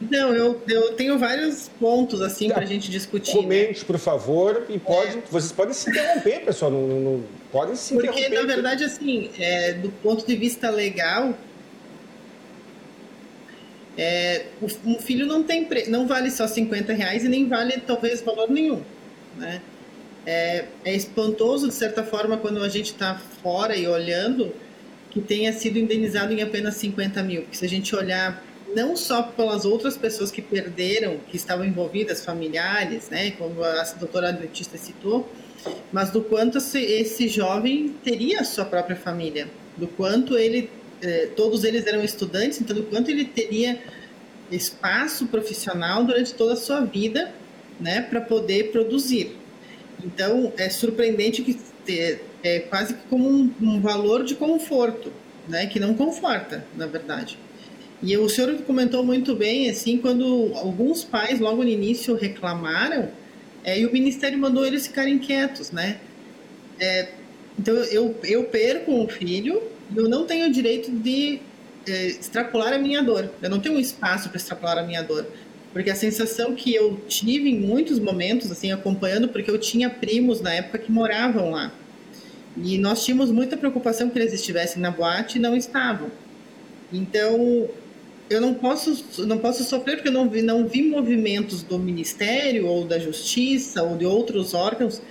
Não, eu, eu tenho vários pontos assim para a gente discutir. Né? Comente, né? por favor, e pode, é. vocês podem se interromper, pessoal. Não, não, não podem se Porque, interromper. Porque, na verdade, assim, é, do ponto de vista legal, é, um filho não tem pre... não vale só 50 reais e nem vale talvez valor nenhum. Né? É, é espantoso, de certa forma, quando a gente está fora e olhando, que tenha sido indenizado em apenas 50 mil. Porque se a gente olhar não só pelas outras pessoas que perderam, que estavam envolvidas, familiares, né, como a doutora Adventista citou, mas do quanto esse, jovem teria a sua própria família, do quanto ele, eh, todos eles eram estudantes, então do quanto ele teria espaço profissional durante toda a sua vida, né, para poder produzir. Então é surpreendente que é, quase como um, um valor de conforto, né, que não conforta, na verdade. E o senhor comentou muito bem, assim, quando alguns pais logo no início reclamaram, é, e o ministério mandou eles ficarem quietos, né? É, então eu, eu perco um filho eu não tenho o direito de é, extrapolar a minha dor. Eu não tenho um espaço para extrapolar a minha dor. Porque a sensação que eu tive em muitos momentos, assim, acompanhando, porque eu tinha primos na época que moravam lá. E nós tínhamos muita preocupação que eles estivessem na boate e não estavam. Então, eu não posso, não posso sofrer porque eu não vi, não vi movimentos do Ministério ou da Justiça ou de outros órgãos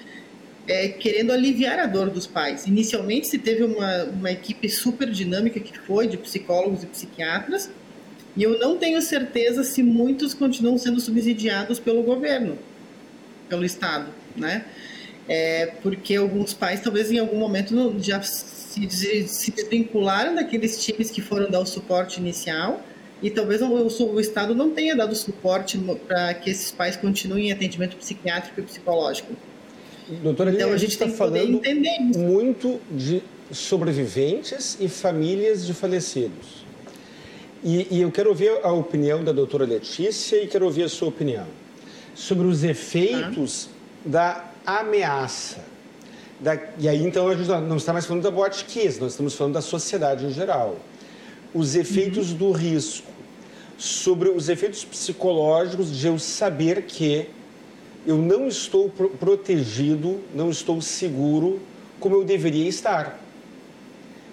é, querendo aliviar a dor dos pais. Inicialmente se teve uma, uma equipe super dinâmica que foi de psicólogos e psiquiatras, E eu não tenho certeza se muitos continuam sendo subsidiados pelo governo, pelo Estado, né? É, porque alguns pais talvez em algum momento já se, se desvincularam daqueles times que foram dar o suporte inicial e talvez o, o, Estado não tenha dado suporte para que esses pais continuem em atendimento psiquiátrico e psicológico. Doutora então a gente está falando muito de sobreviventes e famílias de falecidos. E, e, eu quero ouvir a opinião da doutora Letícia e quero ouvir a sua opinião sobre os efeitos ah. da ameaça. Da, e aí, então, a gente não está mais falando da boate kiss, nós estamos falando da sociedade em geral. Os efeitos uhum. do risco, sobre os efeitos psicológicos de eu saber que eu não estou pro protegido, não estou seguro como eu deveria estar.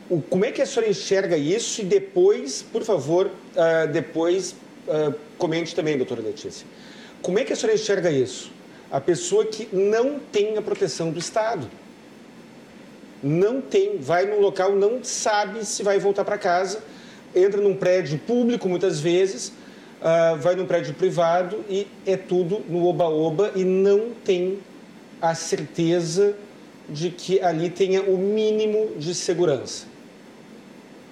O, como é que a senhora enxerga isso? E depois, por favor, uh, depois uh, comente também, doutora Letícia. Como é que a senhora enxerga isso? A pessoa que não tem a proteção do Estado. Não tem, vai num local, não sabe se vai voltar para casa, entra num prédio público muitas vezes, uh, vai num prédio privado e é tudo no oba-oba e não tem a certeza de que ali tenha o mínimo de segurança.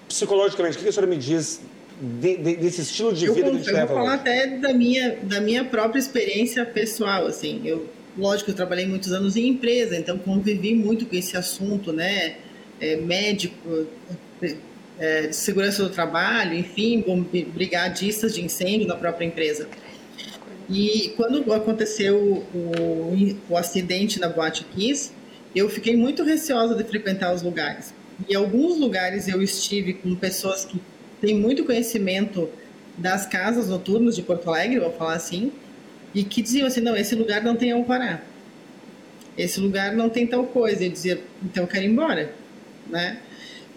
Psicologicamente, o que a senhora me diz de, de, desse estilo de vida eu, que a gente eu leva? Eu vou falar hoje? até da minha, da minha própria experiência pessoal, assim, eu, lógico, eu trabalhei muitos anos em empresa, então convivi muito com esse assunto, né, é, médico, é, segurança do trabalho, enfim, brigadistas de incêndio na própria empresa. E quando aconteceu o, o acidente na Boate Kiss, eu fiquei muito receosa de frequentar os lugares. Em alguns lugares eu estive com pessoas que têm muito conhecimento das casas noturnas de Porto Alegre, vou falar assim, e que diziam assim, não, esse lugar não tem alvará. Esse lugar não tem tal coisa. Eu dizia, então eu quero ir embora, né?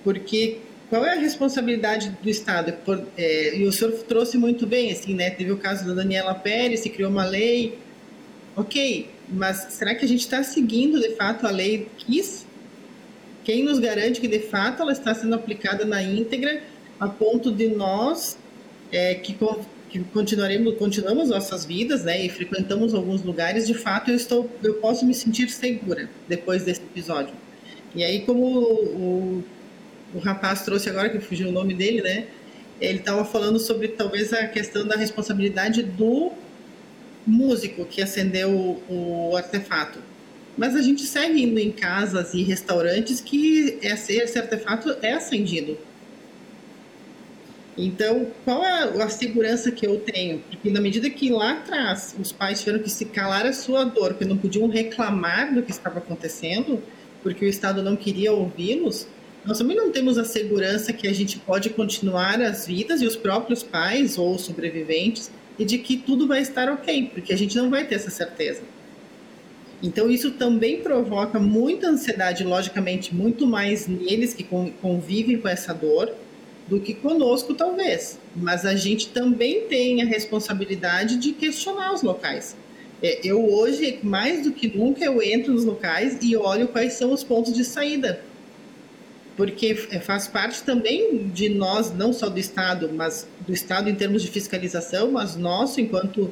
Porque qual é a responsabilidade do Estado? Por, é, e o senhor trouxe muito bem, assim, né? Teve o caso da Daniela Pérez, se criou uma lei. Ok, mas será que a gente está seguindo de fato a lei quis? Quem nos garante que de fato ela está sendo aplicada na íntegra a ponto de nós é, que, que continuaremos continuamos nossas vidas, né, e frequentamos alguns lugares, de fato eu estou eu posso me sentir segura depois desse episódio. E aí como o, o rapaz trouxe agora, que fugiu o nome dele, né? Ele estava falando sobre talvez a questão da responsabilidade do músico que acendeu o, o artefato. Mas a gente segue indo em casas e restaurantes que esse, esse artefato é acendido. Então, qual é a segurança que eu tenho? Porque na medida que lá atrás os pais tiveram que se calar a sua dor, que não podiam reclamar do que estava acontecendo, porque o Estado não queria ouvi-los, nós também não temos a segurança que a gente pode continuar as vidas e os próprios pais ou sobreviventes e de que tudo vai estar ok, porque a gente não vai ter essa certeza. Então, isso também provoca muita ansiedade, logicamente, muito mais neles que convivem com essa dor do que conosco, talvez. Mas a gente também tem a responsabilidade de questionar os locais. É, eu hoje, mais do que nunca, eu entro nos locais e olho quais são os pontos de saída porque faz parte também de nós, não só do Estado, mas do Estado em termos de fiscalização, mas nosso, enquanto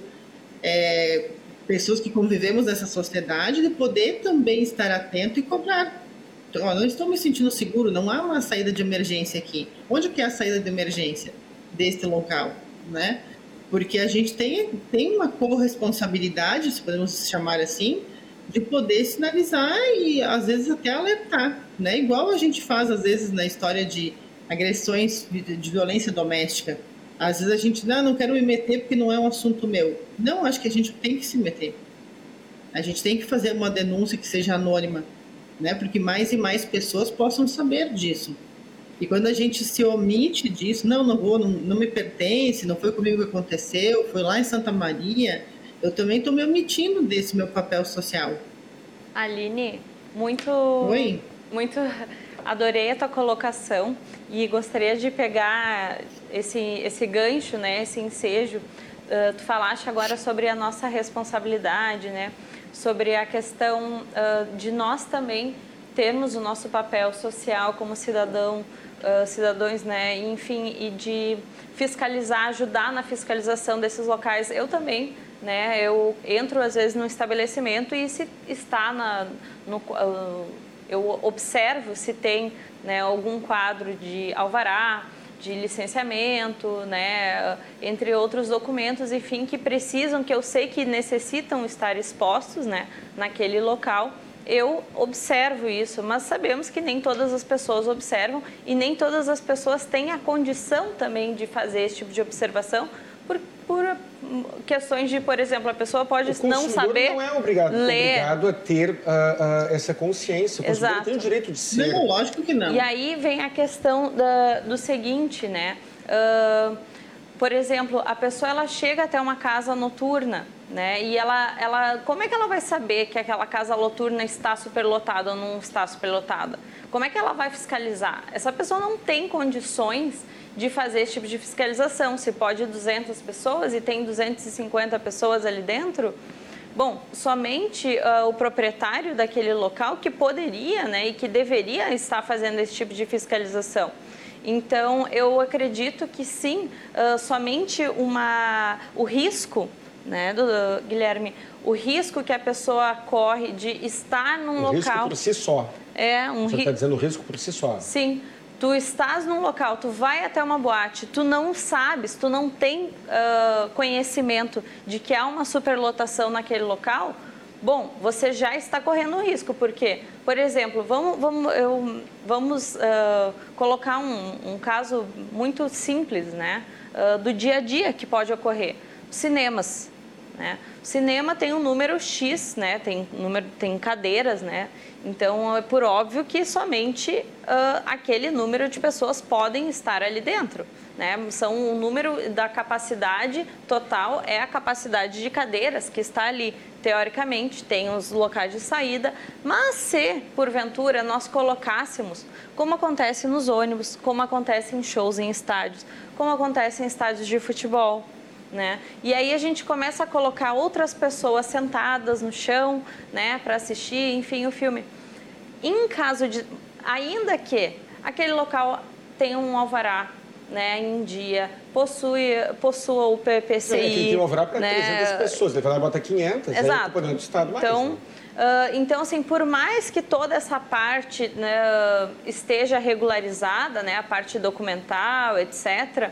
é, pessoas que convivemos nessa sociedade, de poder também estar atento e cobrar. Não estou me sentindo seguro, não há uma saída de emergência aqui. Onde que é a saída de emergência deste local, né? Porque a gente tem, tem uma corresponsabilidade, se podemos chamar assim, de poder sinalizar e às vezes até alertar, né? Igual a gente faz às vezes na história de agressões de violência doméstica. Às vezes a gente não, não quero me meter porque não é um assunto meu. Não, acho que a gente tem que se meter. A gente tem que fazer uma denúncia que seja anônima, né? Porque mais e mais pessoas possam saber disso. E quando a gente se omite disso, não, não vou, não, não me pertence, não foi comigo que aconteceu, foi lá em Santa Maria, eu também estou me omitindo desse meu papel social. Aline, muito. Oi. Muito. Adorei a tua colocação e gostaria de pegar esse, esse gancho, né, esse ensejo. Uh, tu falaste agora sobre a nossa responsabilidade, né, sobre a questão uh, de nós também termos o nosso papel social como cidadão uh, cidadãos, né, enfim, e de fiscalizar, ajudar na fiscalização desses locais. Eu também, né, eu entro às vezes no estabelecimento e se está na, no, uh, eu observo se tem né, algum quadro de alvará, de licenciamento, né, entre outros documentos, enfim, que precisam, que eu sei que necessitam estar expostos, né, naquele local. Eu observo isso, mas sabemos que nem todas as pessoas observam e nem todas as pessoas têm a condição também de fazer esse tipo de observação por, por questões de, por exemplo, a pessoa pode não saber não é obrigado, ler. obrigado a ter uh, uh, essa consciência. O Exato. tem o direito de ser. Não, lógico que não. E aí vem a questão da, do seguinte, né? Uh, por exemplo, a pessoa ela chega até uma casa noturna, né? E ela, ela, como é que ela vai saber que aquela casa noturna está superlotada ou não está superlotada? Como é que ela vai fiscalizar? Essa pessoa não tem condições de fazer esse tipo de fiscalização. Se pode 200 pessoas e tem 250 pessoas ali dentro, bom, somente uh, o proprietário daquele local que poderia né, e que deveria estar fazendo esse tipo de fiscalização. Então, eu acredito que sim, uh, somente uma, o risco, né, do, do, Guilherme, o risco que a pessoa corre de estar num o local. Risco por si só. É, um Você está dizendo o risco por si só. Sim tu estás num local, tu vai até uma boate, tu não sabes, tu não tem uh, conhecimento de que há uma superlotação naquele local, bom, você já está correndo um risco, porque, por exemplo, vamos, vamos, eu, vamos uh, colocar um, um, caso muito simples, né, uh, do dia a dia que pode ocorrer. Cinemas, né? O cinema tem um número X, né? tem, número, tem cadeiras, né? então é por óbvio que somente uh, aquele número de pessoas podem estar ali dentro. Né? São o número da capacidade total, é a capacidade de cadeiras que está ali. Teoricamente, tem os locais de saída, mas se, porventura, nós colocássemos, como acontece nos ônibus, como acontece em shows em estádios, como acontece em estádios de futebol, né? E aí a gente começa a colocar outras pessoas sentadas no chão, né, para assistir, enfim, o filme. Em caso de, ainda que aquele local tenha um alvará, né, em dia, possui, possua o PPCI. É, tem um alvará para né? 300 pessoas, ele vai lá bota 500, Exato. aí podendo estado mais. Então, né? Uh, então, assim, por mais que toda essa parte né, esteja regularizada, né, a parte documental, etc.,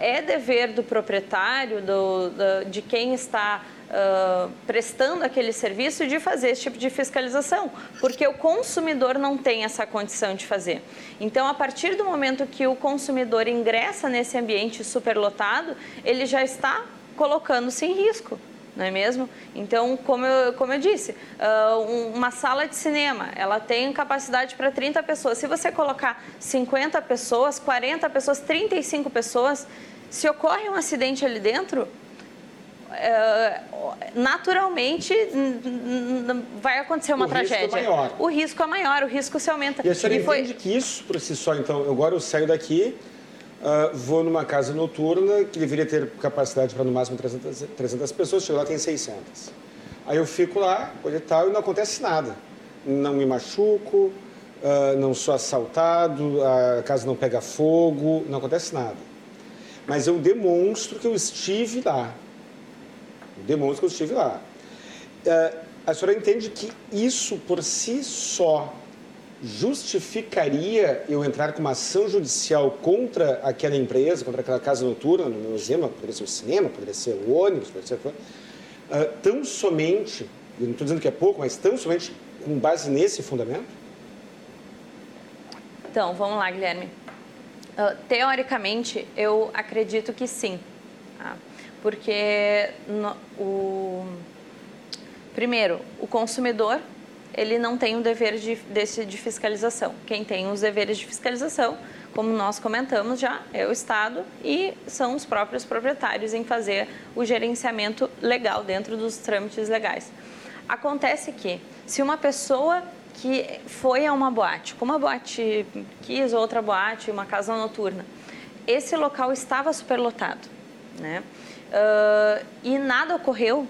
é dever do proprietário, do, do de quem está uh, prestando aquele serviço, de fazer esse tipo de fiscalização, porque o consumidor não tem essa condição de fazer. Então, a partir do momento que o consumidor ingressa nesse ambiente superlotado, ele já está colocando-se em risco não é mesmo? Então, como eu, como eu disse, uh, uma sala de cinema, ela tem capacidade para 30 pessoas. Se você colocar 50 pessoas, 40 pessoas, 35 pessoas, se ocorre um acidente ali dentro, uh, naturalmente vai acontecer uma o tragédia. Risco é maior. O risco é maior, o risco se aumenta. E a senhora e foi... entende que isso por si só, então, agora eu saio daqui, Uh, vou numa casa noturna que deveria ter capacidade para no máximo 300, 300 pessoas, chego lá tem 600. Aí eu fico lá, coisa e tal, e não acontece nada. Não me machuco, uh, não sou assaltado, a casa não pega fogo, não acontece nada. Mas eu demonstro que eu estive lá. Eu demonstro que eu estive lá. Uh, a senhora entende que isso por si só justificaria eu entrar com uma ação judicial contra aquela empresa, contra aquela casa noturna, no exemplo, poderia ser o cinema, poderia ser o ônibus, poderia ser... Uh, tão somente, eu não estou dizendo que é pouco, mas tão somente com base nesse fundamento? Então, vamos lá, Guilherme. Uh, teoricamente, eu acredito que sim. Tá? Porque no, o... primeiro, o consumidor ele não tem o dever de, desse, de fiscalização. Quem tem os deveres de fiscalização, como nós comentamos já, é o Estado e são os próprios proprietários em fazer o gerenciamento legal dentro dos trâmites legais. Acontece que, se uma pessoa que foi a uma boate, como uma boate quis, outra boate, uma casa noturna, esse local estava superlotado, né? Uh, e nada ocorreu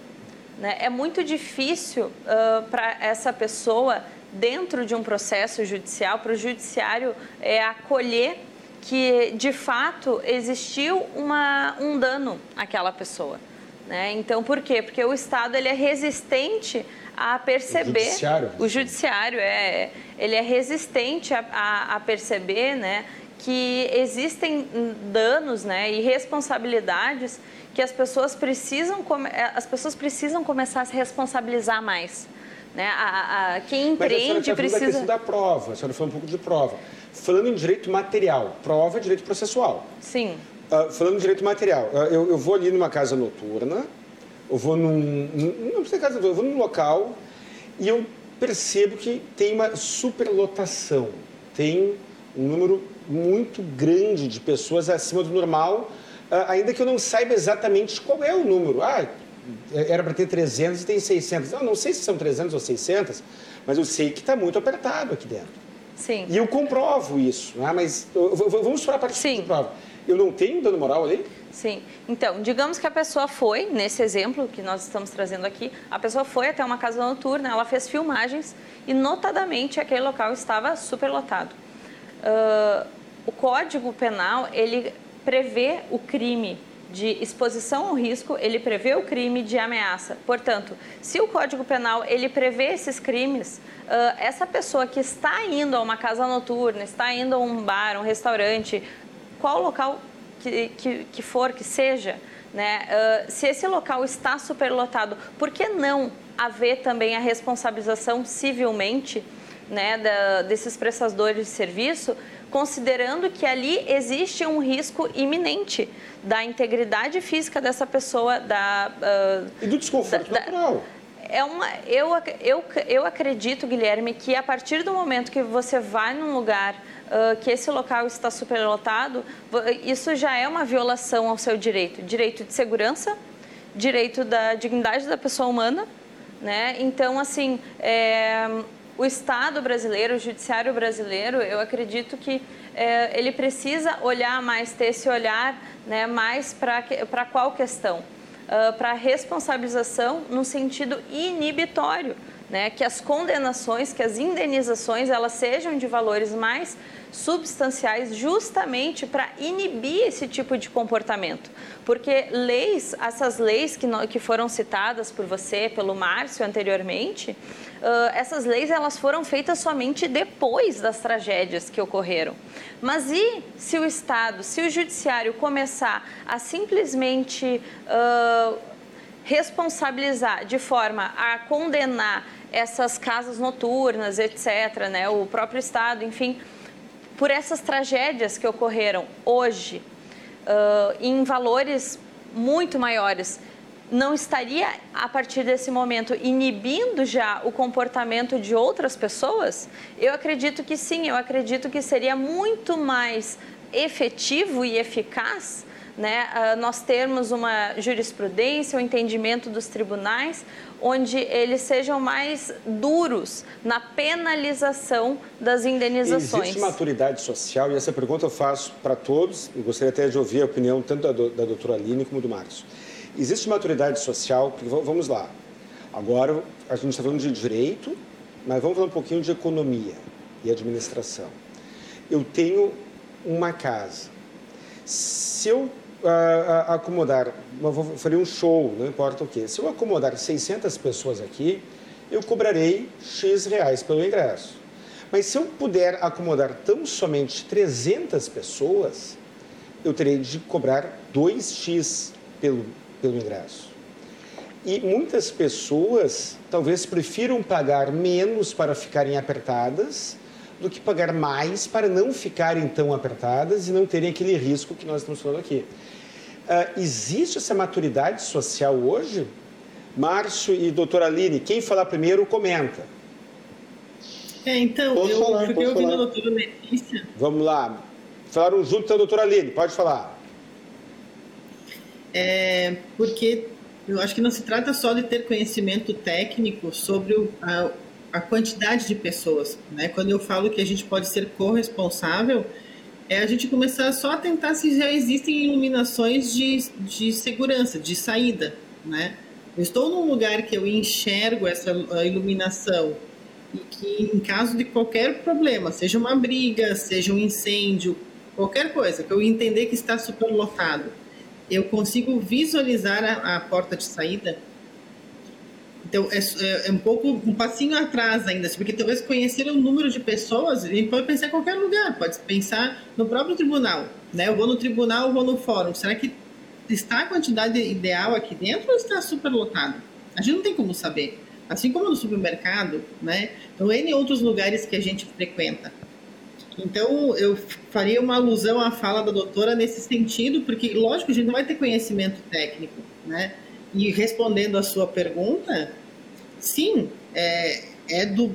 né? É muito difícil uh, para essa pessoa dentro de um processo judicial, para o judiciário é, acolher que de fato existiu uma, um dano àquela pessoa. Né? Então, por quê? Porque o Estado ele é resistente a perceber. O judiciário, o judiciário é, ele é resistente a, a, a perceber né, que existem danos né, e responsabilidades que as pessoas precisam, as pessoas precisam começar a se responsabilizar mais. Né? A, a, quem empreende Mas a precisa. Da questão da prova, a senhora falou um pouco de prova. Falando em direito material, prova é direito processual. Sim. Uh, falando em direito material, uh, eu, eu, vou ali numa casa noturna, eu vou num. Não precisa casa eu vou num local e eu percebo que tem uma superlotação. Tem um número muito grande de pessoas acima do normal, ainda que eu não saiba exatamente qual é o número. Ah, era para ter 300 e tem 600. Eu não sei se são 300 ou 600, mas eu sei que está muito apertado aqui dentro. Sim. E eu comprovo isso, né? mas vamos para a parte Sim. prova. Eu não tenho dano moral ali? Sim. Então, digamos que a pessoa foi, nesse exemplo que nós estamos trazendo aqui, a pessoa foi até uma casa noturna, ela fez filmagens e, notadamente, aquele local estava superlotado. Uh, o Código Penal, ele prevê o crime de exposição ao risco, ele prevê o crime de ameaça. Portanto, se o Código Penal ele prevê esses crimes, essa pessoa que está indo a uma casa noturna, está indo a um bar, um restaurante, qual local que, que, que for, que seja, né? Se esse local está superlotado, por que não haver também a responsabilização civilmente né, da, desses prestadores de serviço considerando que ali existe um risco iminente da integridade física dessa pessoa, da... Uh, e do desconforto da, natural. É uma, eu, eu, eu acredito, Guilherme, que a partir do momento que você vai num lugar uh, que esse local está superlotado, isso já é uma violação ao seu direito. Direito de segurança, direito da dignidade da pessoa humana, né? Então, assim, é, o Estado brasileiro, o Judiciário brasileiro, eu acredito que é, ele precisa olhar mais, ter esse olhar né, mais para qual questão? Uh, para a responsabilização no sentido inibitório, né? que as condenações, que as indenizações, elas sejam de valores mais substanciais justamente para inibir esse tipo de comportamento. Porque leis, essas leis que, no, que foram citadas por você, pelo Márcio anteriormente, essas leis elas foram feitas somente depois das tragédias que ocorreram. Mas e se o Estado, se o Judiciário começar a simplesmente uh, responsabilizar de forma a condenar essas casas noturnas, etc., né, o próprio Estado, enfim, por essas tragédias que ocorreram hoje, uh, em valores muito maiores, não estaria, a partir desse momento, inibindo já o comportamento de outras pessoas? Eu acredito que sim, eu acredito que seria muito mais efetivo e eficaz né, uh, nós termos uma jurisprudência, um entendimento dos tribunais, onde eles sejam mais duros na penalização das indenizações. Existe maturidade social, e essa pergunta eu faço para todos, e gostaria até de ouvir a opinião tanto da, da doutora Aline como do Márcio. Existe maturidade social, porque vamos lá, agora a gente está falando de direito, mas vamos falar um pouquinho de economia e administração. Eu tenho uma casa. Se eu uh, acomodar, vou fazer um show, não importa o que. Se eu acomodar 600 pessoas aqui, eu cobrarei X reais pelo ingresso. Mas se eu puder acomodar tão somente 300 pessoas, eu terei de cobrar 2x pelo, pelo ingresso. E muitas pessoas talvez prefiram pagar menos para ficarem apertadas do que pagar mais para não ficarem tão apertadas e não terem aquele risco que nós estamos falando aqui. Uh, existe essa maturidade social hoje? Márcio e doutora Aline, quem falar primeiro, comenta. É, então, posso eu falar, fiquei ouvindo falar. a doutora Letícia. Vamos lá. Falaram junto com a doutora Aline, pode falar. É, porque eu acho que não se trata só de ter conhecimento técnico sobre o, a, a quantidade de pessoas. Né? Quando eu falo que a gente pode ser corresponsável, é a gente começar só a tentar se já existem iluminações de, de segurança, de saída, né? Eu estou num lugar que eu enxergo essa iluminação e que em caso de qualquer problema, seja uma briga, seja um incêndio, qualquer coisa, que eu entender que está superlotado, eu consigo visualizar a, a porta de saída. Então, é, é, é, um pouco um passinho atrás ainda, porque talvez conhecer o número de pessoas, gente pode pensar em qualquer lugar, pode pensar no próprio tribunal. Né? Eu vou no tribunal, eu vou no fórum. Será que está a quantidade ideal aqui dentro ou está superlotado? A gente não tem como saber. Assim como no supermercado, né? Então, N outros lugares que a gente frequenta. Então, eu faria uma alusão à fala da doutora nesse sentido, porque, lógico, a gente não vai ter conhecimento técnico, né? E respondendo a sua pergunta, sim, é, é, do,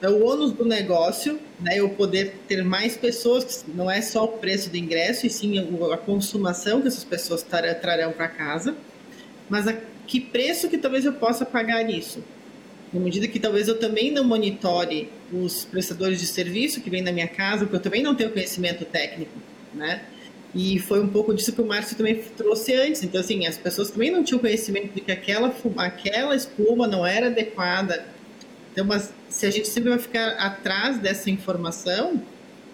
é o ônus do negócio, né? Eu poder ter mais pessoas, não é só o preço do ingresso, e sim a, consumação que essas pessoas trarão para casa, mas a que preço que talvez eu possa pagar isso? Na medida que talvez eu também não monitore os prestadores de serviço que vêm na minha casa, porque eu também não tenho conhecimento técnico, né? E foi um pouco disso que o Márcio também trouxe antes. Então, assim, as pessoas também não tinham conhecimento de que aquela, aquela espuma não era adequada. Então, mas se a gente sempre vai ficar atrás dessa informação,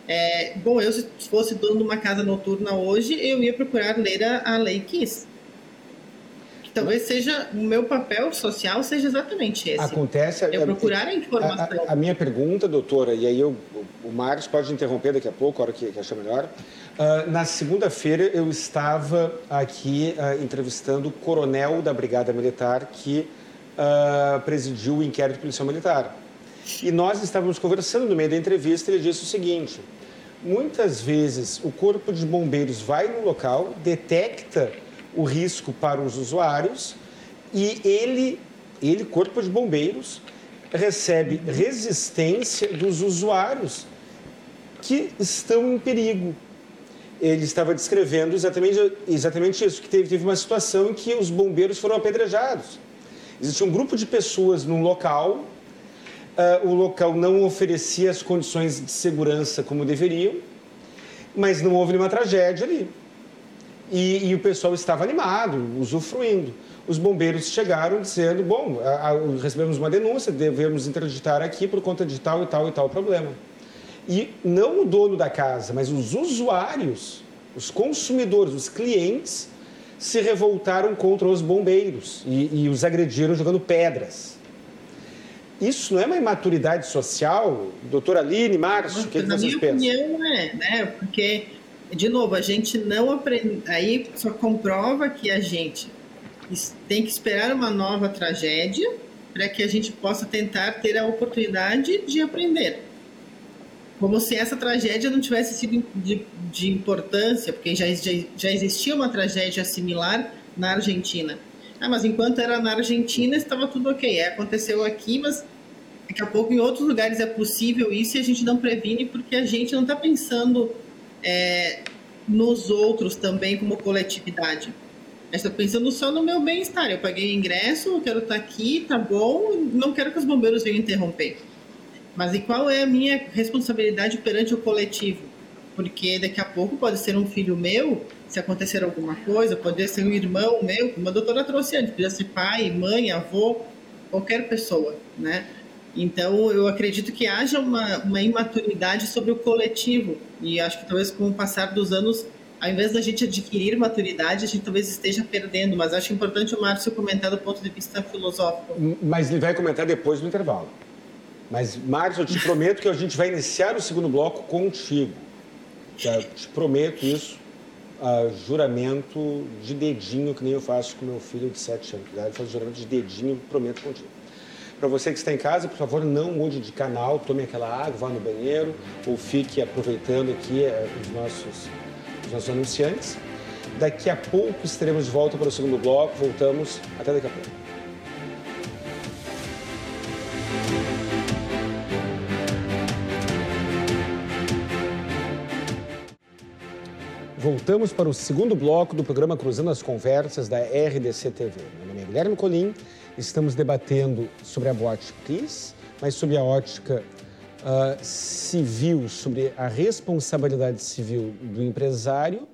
é, bom, eu se fosse dono de uma casa noturna hoje, eu ia procurar ler a, a lei KISS talvez seja o meu papel social seja exatamente esse. Acontece. É procurar a informação. A, a, a, minha pergunta, doutora, e aí eu, o Marcos pode interromper daqui a pouco, a hora que, que achar melhor. Uh, na segunda-feira eu estava aqui uh, entrevistando o coronel da Brigada Militar que uh, presidiu o inquérito policial militar. E nós estávamos conversando no meio da entrevista e ele disse o seguinte: muitas vezes o corpo de bombeiros vai no local, detecta o risco para os usuários e ele, ele corpo de bombeiros, recebe resistência dos usuários que estão em perigo. Ele estava descrevendo exatamente, exatamente isso, que teve, teve uma situação em que os bombeiros foram apedrejados. Existia um grupo de pessoas num local, uh, o local não oferecia as condições de segurança como deveriam, mas não houve nenhuma tragédia ali. E, e, o pessoal estava animado, usufruindo. Os bombeiros chegaram dizendo: bom, a, a, recebemos uma denúncia, devemos interditar aqui por conta de tal e tal e tal problema. E não o dono da casa, mas os usuários, os consumidores, os clientes, se revoltaram contra os bombeiros e, e os agrediram jogando pedras. Isso não é uma imaturidade social? Doutora Aline, Marcos, o que, que vocês pensam? Minha opinião, é, né? Porque de novo, a gente não aprende. Aí só comprova que a gente tem que esperar uma nova tragédia para que a gente possa tentar ter a oportunidade de aprender. Como se essa tragédia não tivesse sido de, de importância, porque já, já, já existia uma tragédia similar na Argentina. Ah, mas enquanto era na Argentina estava tudo ok. É, aconteceu aqui, mas daqui a pouco em outros lugares é possível isso e a gente não previne porque a gente não está pensando é, nos outros também como coletividade. Estou pensando só no meu bem-estar. Eu paguei ingresso, eu quero estar aqui, tá bom, não quero que os bombeiros venham interromper. Mas e qual é a minha responsabilidade perante o coletivo? Porque daqui a pouco pode ser um filho meu, se acontecer alguma coisa, pode ser um irmão meu, como a doutora trouxe antes, podia ser pai, mãe, avô, qualquer pessoa, né? Então, eu acredito que haja uma, uma imaturidade sobre o coletivo. E acho que talvez com o passar dos anos, ao invés da gente adquirir maturidade, a gente talvez esteja perdendo. Mas acho importante o Márcio comentar do ponto de vista filosófico. Mas ele vai comentar depois do intervalo. Mas, Márcio, eu te prometo que a gente vai iniciar o segundo bloco contigo. Já te prometo isso. Uh, juramento de dedinho, que nem eu faço com meu filho de 7 anos. Eu faço juramento de dedinho, prometo contigo. Para você que está em casa, por favor, não mude de canal, tome aquela água, vá no banheiro ou fique aproveitando aqui é, os, nossos, os nossos anunciantes. Daqui a pouco estaremos de volta para o segundo bloco. Voltamos. Até daqui a pouco. Voltamos para o segundo bloco do programa Cruzando as Conversas da RDC TV. Meu nome é Guilherme Colim Estamos debatendo sobre a boate Kiss, mas sobre a ótica uh, civil, sobre a responsabilidade civil do empresário,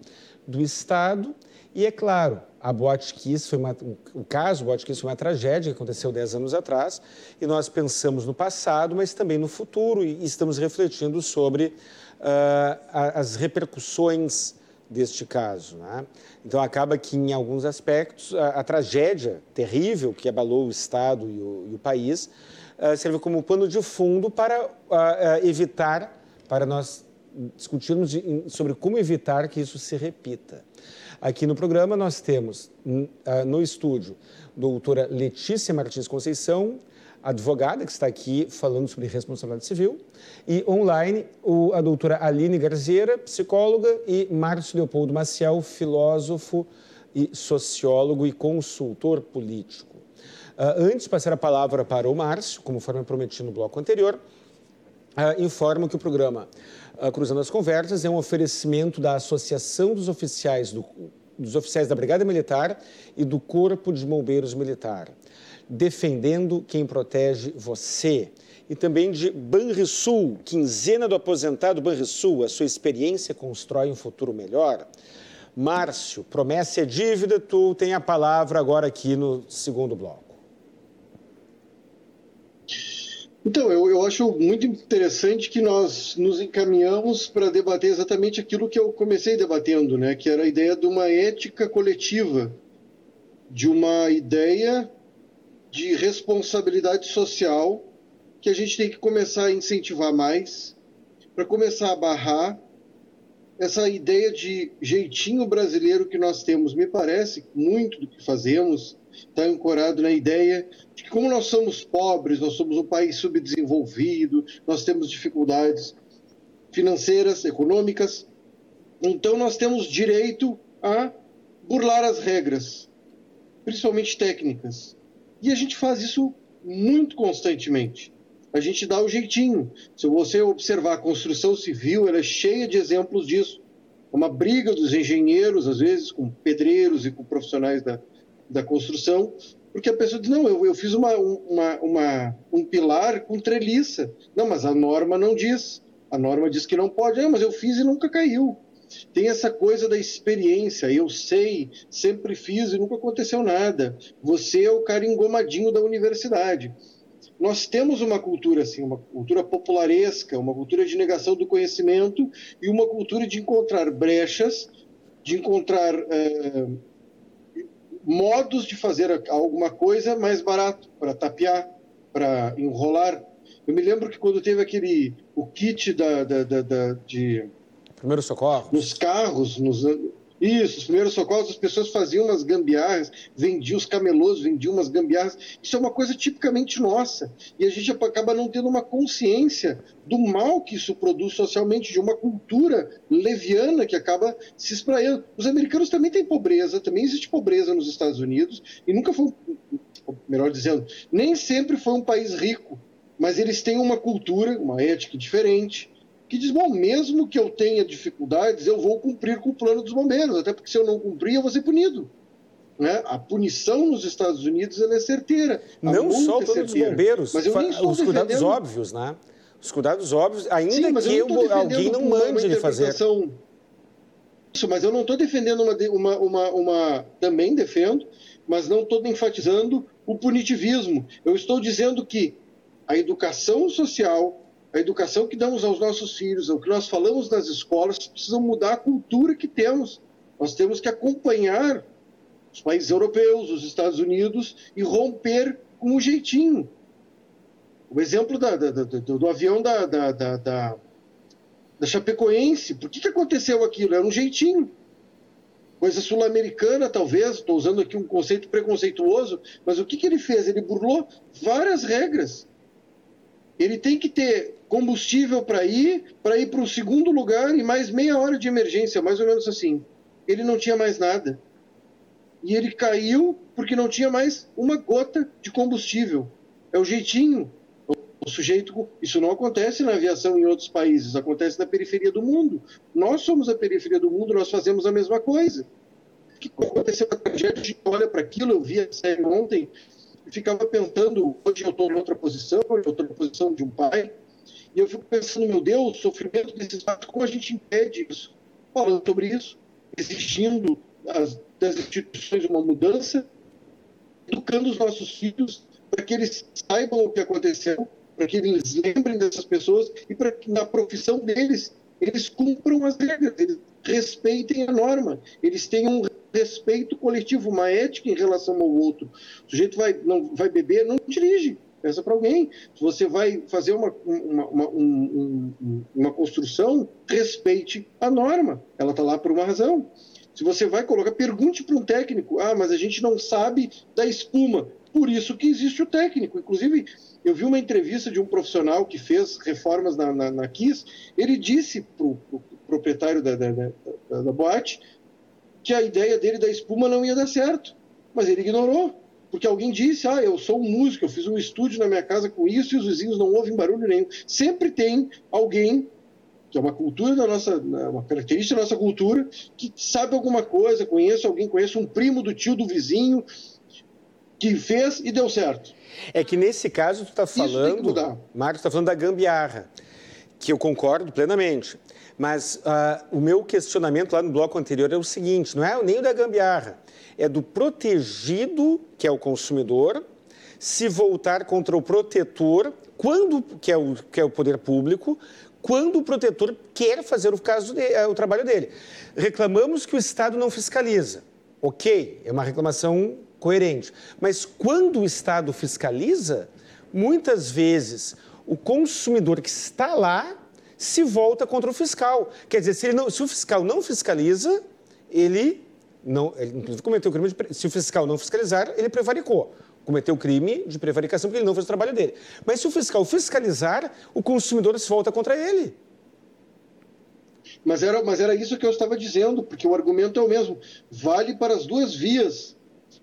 do Estado. E, é claro, a Botkiss foi uma, o caso Botkiss foi uma tragédia que aconteceu 10 anos atrás e nós pensamos no passado, mas também no futuro e estamos refletindo sobre uh, as repercussões deste caso. Né? Então acaba que em alguns aspectos a, a, tragédia terrível que abalou o Estado e o, e o país uh, serve como pano de fundo para uh, evitar, para nós discutirmos sobre como evitar que isso se repita. Aqui no programa nós temos uh, no estúdio doutora Letícia Martins Conceição, advogada que está aqui falando sobre responsabilidade civil, e online o, a doutora Aline Garzeira, psicóloga, e Márcio Leopoldo Maciel, filósofo e sociólogo e consultor político. Uh, antes de passar a palavra para o Márcio, como foi prometido no bloco anterior, uh, informo que o programa Cruzando as Conversas é um oferecimento da Associação dos Oficiais, do, dos Oficiais da Brigada Militar e do Corpo de Bombeiros Militar, defendendo quem protege você. E também de Banrisul, quinzena do aposentado Banrisul, a sua experiência constrói um futuro melhor. Márcio, promessa é dívida, tu tem a palavra agora aqui no segundo bloco. Então, eu, eu acho muito interessante que nós nos encaminhamos para debater exatamente aquilo que eu comecei debatendo, né? que era a ideia de uma ética coletiva, de uma ideia de responsabilidade social que a gente tem que começar a incentivar mais, para começar a barrar essa ideia de jeitinho brasileiro que nós temos. Me parece muito do que fazemos está ancorado na ideia de que, como nós somos pobres, nós somos um país subdesenvolvido, nós temos dificuldades financeiras, econômicas, então nós temos direito a burlar as regras, principalmente técnicas. E a gente faz isso muito constantemente. A gente dá o jeitinho. Se você observar a construção civil, ela é cheia de exemplos disso. Uma briga dos engenheiros, às vezes, com pedreiros e com profissionais da, da construção, porque a pessoa diz, não, eu, eu fiz uma, uma, uma, um pilar com treliça. Não, mas a norma não diz. A norma diz que não pode. Ah, mas eu fiz e nunca caiu. Tem essa coisa da experiência. Eu sei, sempre fiz e nunca aconteceu nada. Você é o cara engomadinho da universidade. Nós temos uma cultura assim, uma cultura popularesca, uma cultura de negação do conhecimento e uma cultura de encontrar brechas, de encontrar eh, modos de fazer alguma coisa mais barato, para tapear, para enrolar. Eu me lembro que quando teve aquele o kit da, da, da, da de primeiro socorro nos carros, nos isso, os primeiros socorros, as pessoas faziam umas gambiarras, vendiam os camelôs, vendiam umas gambiarras. Isso é uma coisa tipicamente nossa. E a gente acaba não tendo uma consciência do mal que isso produz socialmente, de uma cultura leviana que acaba se espraiando. Os americanos também têm pobreza, também existe pobreza nos Estados Unidos, e nunca foi, melhor dizendo, nem sempre foi um país rico, mas eles têm uma cultura, uma ética diferente que diz: bom, mesmo que eu tenha dificuldades, eu vou cumprir com o plano dos bombeiros, até porque se eu não cumprir, eu vou ser punido. Né? A punição nos Estados Unidos é certeira. Não só o plano dos bombeiros, mas eu nem os defendendo... cuidados óbvios, né? Os cuidados óbvios, ainda Sim, que eu, alguém não mande ele fazer. Isso, mas eu não estou defendendo uma, uma, uma, uma. Também defendo, mas não estou enfatizando o punitivismo. Eu estou dizendo que a educação social, a educação que damos aos nossos filhos, o que nós falamos nas escolas, precisa mudar a cultura que temos. Nós temos que acompanhar os países europeus, os Estados Unidos e romper com o jeitinho. O exemplo da, da, da, do, do, avião da, da, da, Chapecoense, por que, que aconteceu aquilo? Era um jeitinho. Coisa sul-americana, talvez, estou usando aqui um conceito preconceituoso, mas o que, que ele fez? Ele burlou várias regras. Ele tem que ter combustível para ir, para ir para o segundo lugar e mais meia hora de emergência, mais ou menos assim. Ele não tinha mais nada. E ele caiu porque não tinha mais uma gota de combustível. É o jeitinho. O sujeito, isso não acontece na aviação em outros países, acontece na periferia do mundo. Nós somos a periferia do mundo, nós fazemos a mesma coisa. O que aconteceu com a tragédia? A gente olha para aquilo, eu vi a série ontem, ficava pensando, hoje eu estou em outra posição, hoje eu estou na posição de um pai, e eu fico pensando, meu Deus, o sofrimento desses atos, como a gente impede isso? Falando sobre isso, exigindo as, das instituições uma mudança, educando os nossos filhos para que eles saibam o que aconteceu, para que eles lembrem dessas pessoas e para que na profissão deles eles cumpram as regras, eles respeitem a norma, eles tenham um respeito coletivo, uma ética em relação ao outro. O sujeito vai, não, vai beber, não dirige, peça para alguém. Se você vai fazer uma, uma, uma, um, uma construção, respeite a norma, ela está lá por uma razão. Se você vai colocar, pergunte para um técnico, ah, mas a gente não sabe da espuma. Por isso que existe o técnico. Inclusive, eu vi uma entrevista de um profissional que fez reformas na, na, na KISS, ele disse para o pro proprietário da, da, da, da boate que a ideia dele da espuma não ia dar certo, mas ele ignorou, porque alguém disse, ah, eu sou um músico, eu fiz um estúdio na minha casa com isso e os vizinhos não ouvem barulho nenhum. Sempre tem alguém que é uma cultura da nossa, uma característica da nossa cultura, que sabe alguma coisa, conheço alguém, conheço um primo do tio do vizinho que fez e deu certo. É que nesse caso tu está falando, Marcos, está falando da gambiarra, que eu concordo plenamente. Mas uh, o meu questionamento lá no bloco anterior é o seguinte: não é nem o da gambiarra, é do protegido, que é o consumidor, se voltar contra o protetor, quando que é o, que é o poder público, quando o protetor quer fazer o, caso de, eh, o trabalho dele. Reclamamos que o Estado não fiscaliza. Ok, é uma reclamação coerente. Mas quando o Estado fiscaliza, muitas vezes o consumidor que está lá se volta contra o fiscal. Quer dizer, se, não, se o fiscal não fiscaliza, ele não, ele cometeu crime de, se o fiscal não fiscalizar, ele prevaricou cometeu crime de prevaricação porque ele não fez o trabalho dele. Mas se o fiscal fiscalizar, o consumidor se volta contra ele. Mas era, mas era isso que eu estava dizendo, porque o argumento é o mesmo. Vale para as duas vias.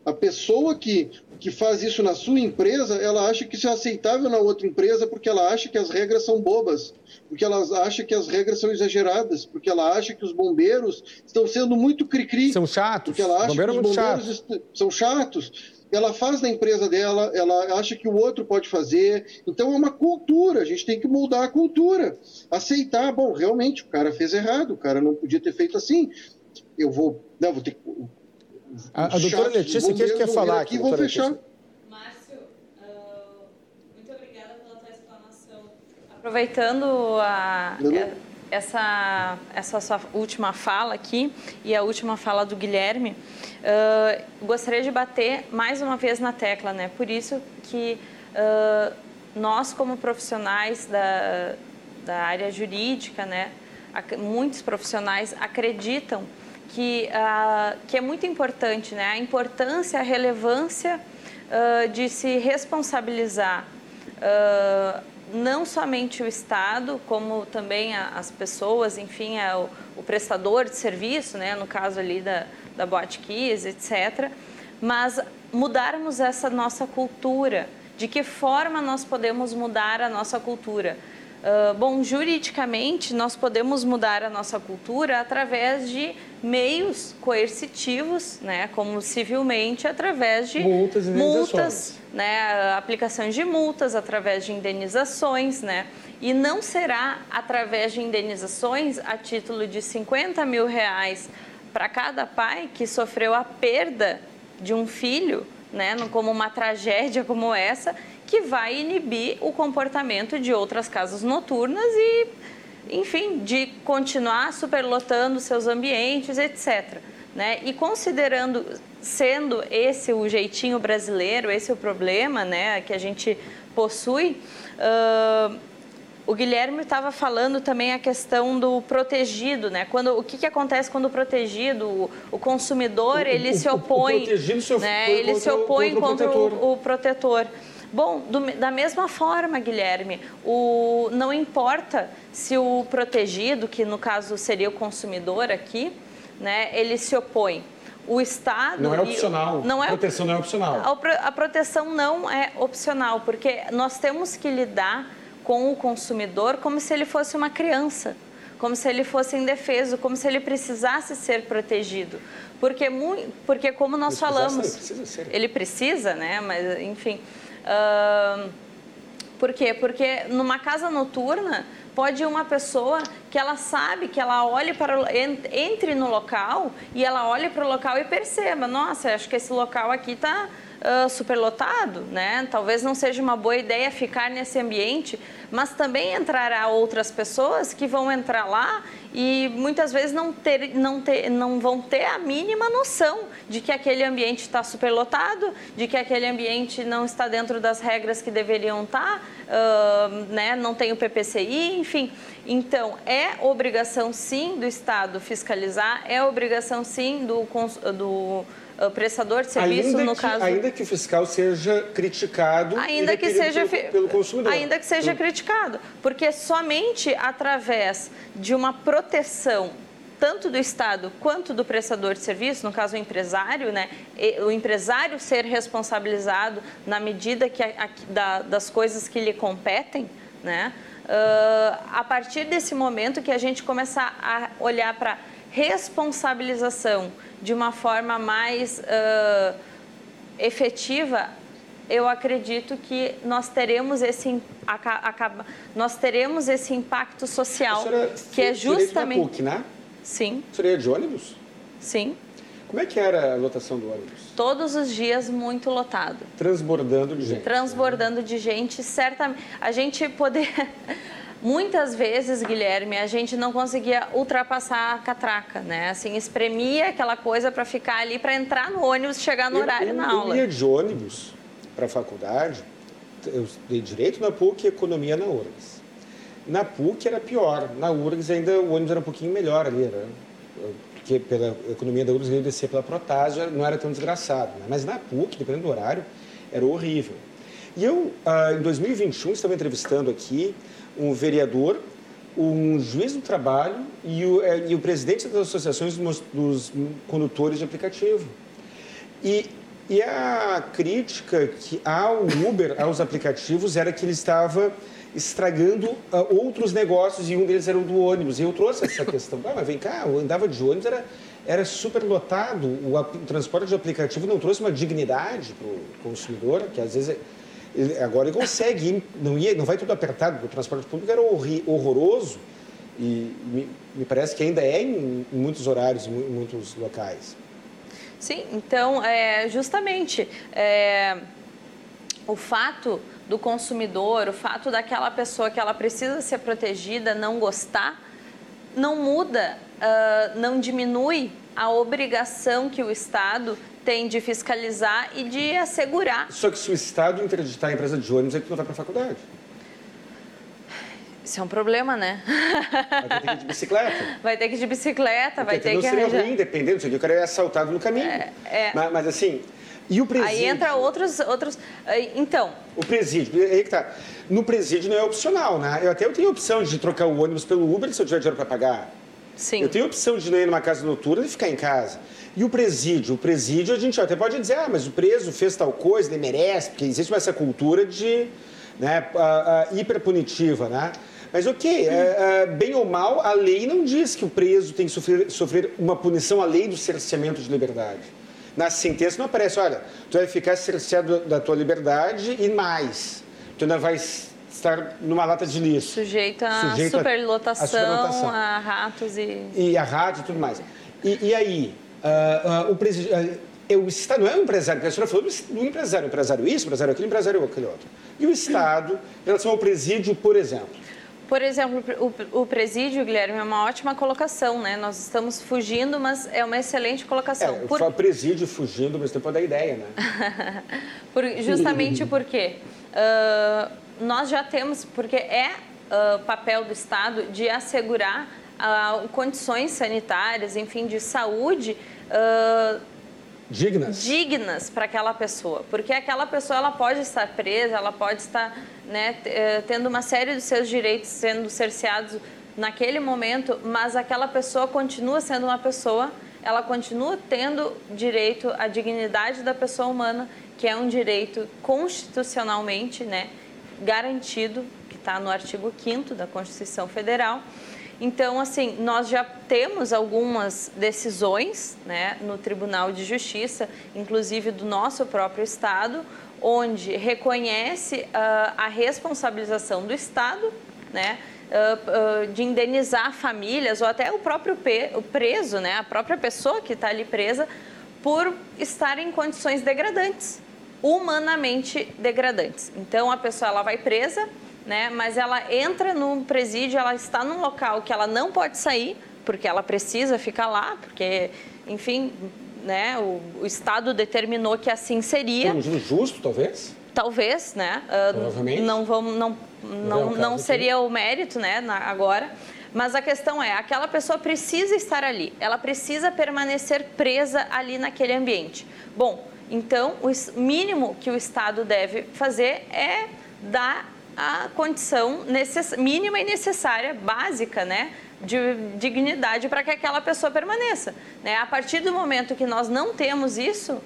A pessoa que, que faz isso na sua empresa, ela acha que isso é aceitável na outra empresa porque ela acha que as regras são bobas, porque ela acha que as regras são exageradas, porque ela acha que os bombeiros estão sendo muito cri-cri. São chatos. Porque ela acha que os bombeiros são chatos ela faz na empresa dela, ela acha que o outro pode fazer. Então é uma cultura, a gente tem que moldar a cultura. Aceitar, bom, realmente o cara fez errado, o cara não podia ter feito assim. Eu vou, não, vou ter A, a doutora Letícia que quer falar aqui, vou fechar. Márcio, uh, muito obrigada pela tua explanação. Aproveitando a, essa, essa sua última fala aqui e a última fala do Guilherme, uh, gostaria de bater mais uma vez na tecla, né? Por isso que uh, nós, como profissionais da, da área jurídica, né, muitos profissionais acreditam que, uh, que é muito importante, né? A importância, a relevância de se responsabilizar não somente o Estado, como também as pessoas, enfim, é o, o prestador de serviço, né, no caso ali da, da Boate Kiss, etc., mas mudarmos essa nossa cultura. De que forma nós podemos mudar a nossa cultura? Uh, bom, juridicamente, nós podemos mudar a nossa cultura através de meios coercitivos, né, como civilmente, através de multas, multas né, aplicações de multas, através de indenizações, né, e não será através de indenizações a título de 50 mil reais para cada pai que sofreu a perda de um filho, né, como uma tragédia como essa, que vai inibir o comportamento de outras casas noturnas e, enfim, de continuar superlotando seus ambientes, etc. Né? E considerando, sendo esse o jeitinho brasileiro, esse o problema né, que a gente possui, uh, o Guilherme estava falando também a questão do protegido, né? Quando, o que, que acontece quando o protegido, o, o consumidor, ele o, se opõe, o protegido se né? ele se opõe contra, contra o, o protetor. Bom, do, da mesma forma, Guilherme, o, não importa se o protegido, que no caso seria o consumidor aqui, né, ele se opõe. O Estado. Não é opcional. Não é, a proteção não é opcional. A, a proteção não é opcional, porque nós temos que lidar com o consumidor como se ele fosse uma criança como se ele fosse indefeso, como se ele precisasse ser protegido. Porque, porque como nós falamos, ele precisa, ele precisa, né? Mas, enfim, Uh, por quê? Porque numa casa noturna pode uma pessoa que ela sabe, que ela olhe para entre no local e ela olhe para o local e perceba, nossa, acho que esse local aqui está superlotado, né? Talvez não seja uma boa ideia ficar nesse ambiente, mas também entrará outras pessoas que vão entrar lá e muitas vezes não, ter, não, ter, não vão ter a mínima noção de que aquele ambiente está superlotado, de que aquele ambiente não está dentro das regras que deveriam estar, uh, né? não tem o PPCI, enfim. Então, é obrigação sim do Estado fiscalizar, é obrigação sim do, do prestador de serviço, ainda no que, caso... Ainda que o fiscal seja criticado ainda que seja pelo, pelo consumidor. Ainda que seja criticado, porque somente através de uma proteção tanto do Estado quanto do prestador de serviço, no caso o empresário, né, o empresário ser responsabilizado na medida que a, a, da, das coisas que lhe competem, né, uh, a partir desse momento que a gente começar a olhar para responsabilização de uma forma mais uh, efetiva, eu acredito que nós teremos esse acaba, nós teremos esse impacto social que é justamente PUC, né? Sim. Seria de ônibus? Sim. Como é que era a lotação do ônibus? Todos os dias muito lotado. Transbordando de gente. Transbordando de gente, certamente. A gente poder Muitas vezes, Guilherme, a gente não conseguia ultrapassar a catraca, né? Assim, espremia aquela coisa para ficar ali, para entrar no ônibus e chegar no eu, horário eu, na eu aula. Eu ia de ônibus para a faculdade, eu dei direito na PUC e economia na URGS. Na PUC era pior, na URGS ainda o ônibus era um pouquinho melhor ali, era, porque pela economia da URGS eu descer pela Protásio não era tão desgraçado, né? mas na PUC, dependendo do horário, era horrível. E eu, ah, em 2021, estava entrevistando aqui um vereador, um juiz do trabalho e o, é, e o presidente das associações dos, dos condutores de aplicativo. E, e a crítica que ao Uber, aos aplicativos, era que ele estava estragando uh, outros negócios e um deles era o do ônibus. E eu trouxe essa questão. Ah, mas vem cá, eu andava de ônibus, era, era super lotado. O, o transporte de aplicativo não trouxe uma dignidade para o consumidor, que às vezes... É, ele, agora ele consegue ir, não, ia, não vai tudo apertado, porque o transporte público era horroroso e me, me parece que ainda é em, em muitos horários, em muitos locais. Sim, então, é, justamente, é, o fato do consumidor, o fato daquela pessoa que ela precisa ser protegida não gostar, não muda, uh, não diminui a obrigação que o Estado tem de fiscalizar e de assegurar. Só que se o Estado interditar a empresa de ônibus, é que não vai para a faculdade. Isso é um problema, né? Vai ter que ir de bicicleta. Vai ter que ir de bicicleta, vai ter não que seria arranjar... ruim, dependendo, o cara é assaltado no caminho. É, é... Mas, mas, assim, e o presídio? Aí entra outros, outros... Então... O presídio, aí que tá. No presídio não é opcional, né? Eu até eu tenho opção de trocar o ônibus pelo Uber se eu tiver dinheiro para pagar. Sim. Eu tenho opção de ir numa casa noturna e ficar em casa. E o presídio? O presídio, a gente até pode dizer, ah, mas o preso fez tal coisa, ele merece, porque existe essa cultura de né, uh, uh, hiperpunitiva, né? Mas ok, uh, bem ou mal, a lei não diz que o preso tem que sofrer, sofrer uma punição além do cerceamento de liberdade. Na sentença não aparece, olha, tu vai ficar cerceado da tua liberdade e mais. Tu ainda vai estar numa lata de lixo. Sujeito a, Sujeito superlotação, a, superlotação, a ratos e... E a ratos e tudo mais. E, e aí, Uh, uh, o presidente. Uh, o Estado não é um empresário, a senhora falou do, empresário, empresário isso, empresário aquilo, empresário aquele outro. E o Estado, em relação ao presídio, por exemplo? Por exemplo, o, o, presídio, Guilherme, é uma ótima colocação, né? Nós estamos fugindo, mas é uma excelente colocação. É, Por... presídio fugindo, mas tempo da ideia, né? Por, justamente porque uh, nós já temos, porque é uh, papel do Estado de assegurar uh, condições sanitárias, enfim, de saúde uh, dignas, dignas para aquela pessoa, porque aquela pessoa ela pode estar presa, ela pode estar né, tendo uma série de seus direitos sendo cerceados naquele momento, mas aquela pessoa continua sendo uma pessoa, ela continua tendo direito à dignidade da pessoa humana, que é um direito constitucionalmente né, garantido, que está no artigo 5 da Constituição Federal. Então, assim, nós já temos algumas decisões né, no Tribunal de Justiça, inclusive do nosso próprio Estado, onde reconhece uh, a responsabilização do Estado, né, uh, uh, de indenizar famílias ou até o próprio o preso, né, a própria pessoa que está ali presa, por estar em condições degradantes, humanamente degradantes. Então a pessoa ela vai presa, né, mas ela entra no presídio, ela está num local que ela não pode sair, porque ela precisa ficar lá, porque, enfim, né, o, o Estado determinou que assim seria. Um justo, talvez? Talvez, né? Uh, Provavelmente. Não, vamos, não, não, não seria aqui. o mérito, né, na, agora. Mas a questão é, aquela pessoa precisa estar ali, ela precisa permanecer presa ali naquele ambiente. Bom, então o mínimo que o Estado deve fazer é dar a condição mínima e necessária, básica, né? de dignidade para que aquela pessoa permaneça. Né? A partir do momento que nós não temos isso,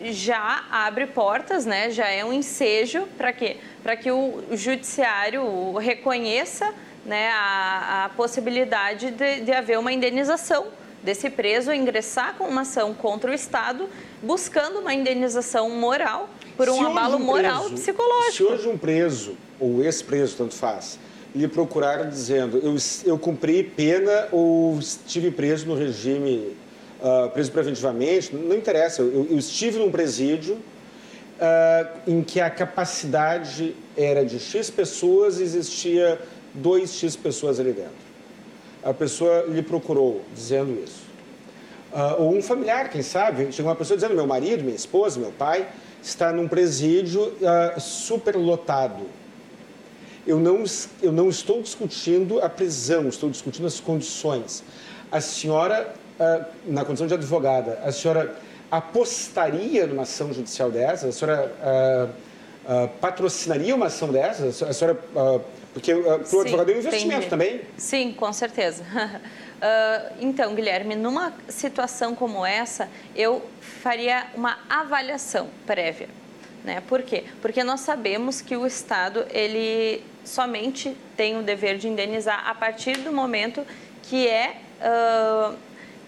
já abre portas, né? já é um ensejo para quê? Para que o judiciário reconheça né, a, a possibilidade de, de haver uma indenização desse preso ingressar com uma ação contra o Estado, buscando uma indenização moral por um abalo um moral preso, psicológico. Se hoje um preso, ou ex-preso, tanto faz, lhe procurar dizendo eu, eu cumpri pena ou estive preso no regime, uh, preso preventivamente, não interessa, eu, eu estive num presídio uh, em que a capacidade era de X pessoas e existia 2x pessoas ali dentro. A pessoa lhe procurou dizendo isso. Uh, ou um familiar, quem sabe, chega uma pessoa dizendo: meu marido, minha esposa, meu pai está num presídio uh, superlotado. Eu não, eu não estou discutindo a prisão, estou discutindo as condições. A senhora, uh, na condição de advogada, a senhora apostaria numa ação judicial dessa? A senhora patrocinaria uma ação dessa? A senhora porque uh, para o advogado é um investimento entendi. também. Sim, com certeza. Uh, então, Guilherme, numa situação como essa, eu faria uma avaliação prévia. Né? Por quê? Porque nós sabemos que o Estado ele somente tem o dever de indenizar a partir do momento que é uh,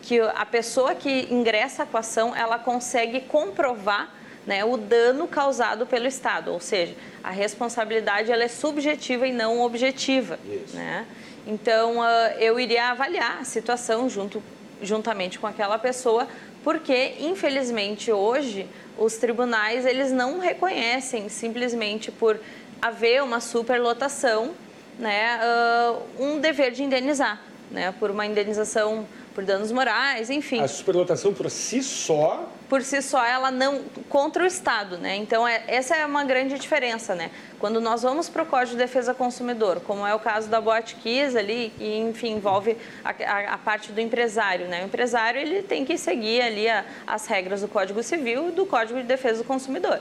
que a pessoa que ingressa com a ação ela consegue comprovar né, o dano causado pelo Estado, ou seja, a responsabilidade ela é subjetiva e não objetiva. Né? Então, uh, eu iria avaliar a situação junto, juntamente com aquela pessoa, porque, infelizmente, hoje, os tribunais eles não reconhecem simplesmente por haver uma superlotação né, uh, um dever de indenizar, né, por uma indenização por danos morais, enfim. A superlotação por si só por si só ela não contra o Estado, né? Então é, essa é uma grande diferença, né? Quando nós vamos para o Código de Defesa do Consumidor, como é o caso da Boate Kiss ali, que enfim envolve a, a, a, parte do empresário, né? O empresário ele tem que seguir ali a, as regras do Código Civil e do Código de Defesa do Consumidor.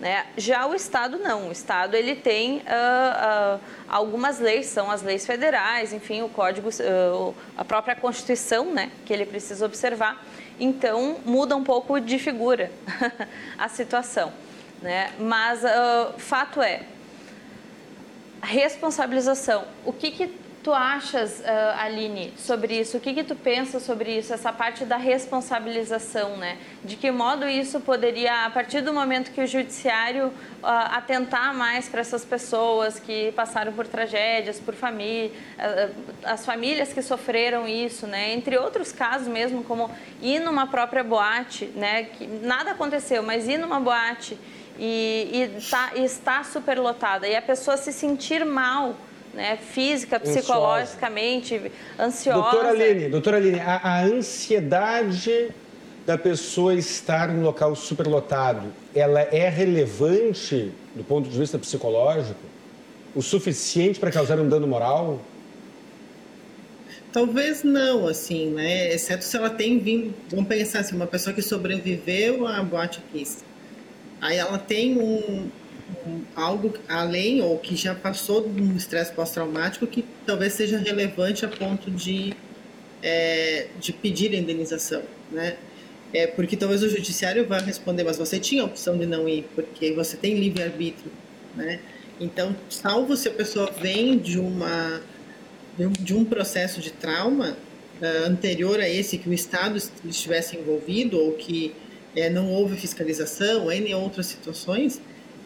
Né? Já o Estado não, o Estado ele tem uh, uh, algumas leis, são as leis federais, enfim, o Código, uh, a própria Constituição, né, que ele precisa observar. Então muda um pouco de figura a situação, né? Mas fato é responsabilização. O que, que tu achas, uh, Aline, sobre isso? O que, que tu pensa sobre isso, essa parte da responsabilização, né? De que modo isso poderia, a partir do momento que o judiciário uh, atentar mais para essas pessoas que passaram por tragédias, por família, uh, as famílias que sofreram isso, né? Entre outros casos mesmo, como ir numa própria boate, né? Que nada aconteceu, mas ir numa boate e, e, tá, e estar superlotada e a pessoa se sentir mal né, física, psicologicamente, ansiosa. Doutora Aline, doutora Aline a, a ansiedade da pessoa estar num local superlotado, ela é relevante do ponto de vista psicológico? O suficiente para causar um dano moral? Talvez não, assim, né? Exceto se ela tem vindo. Vamos pensar assim, uma pessoa que sobreviveu à boate kiss. Aí ela tem um, algo além ou que já passou de um estresse pós-traumático que talvez seja relevante a ponto de, é, de pedir a indenização, né? É, porque talvez o judiciário vá responder, mas você tinha a opção de não ir, porque você tem livre-arbítrio, né? Então, salvo se a pessoa vem de uma de um processo de trauma uh, anterior a esse que o Estado estivesse envolvido ou que é, não houve fiscalização, em outras situações,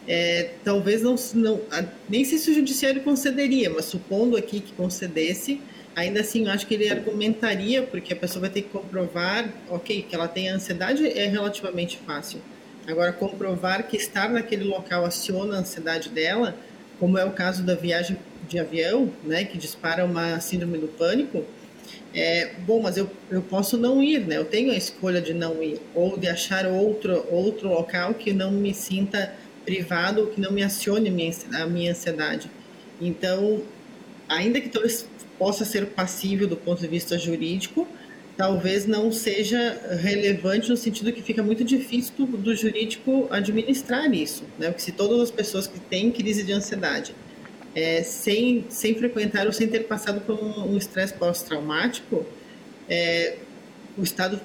é, talvez não, não, nem sei se o judiciário concederia, mas supondo aqui que concedesse, ainda assim eu acho que ele argumentaria, porque a pessoa vai ter que comprovar, ok, que ela tem ansiedade é relativamente fácil. Agora, comprovar que estar naquele local aciona a ansiedade dela, como é o caso da viagem de avião, né, que dispara uma síndrome do pânico, é, bom, mas eu, eu posso não ir, né? Eu tenho a escolha de não ir, ou de achar outro, outro local que não me sinta privado ou que não me acione a minha, a minha ansiedade. Então, ainda que talvez possa ser passível do ponto de vista jurídico, talvez não seja relevante no sentido que fica muito difícil do, do jurídico administrar isso, né? Porque se todas as pessoas que têm crise de ansiedade é, sem, sem frequentar ou sem ter passado por um estresse um pós-traumático, é, o Estado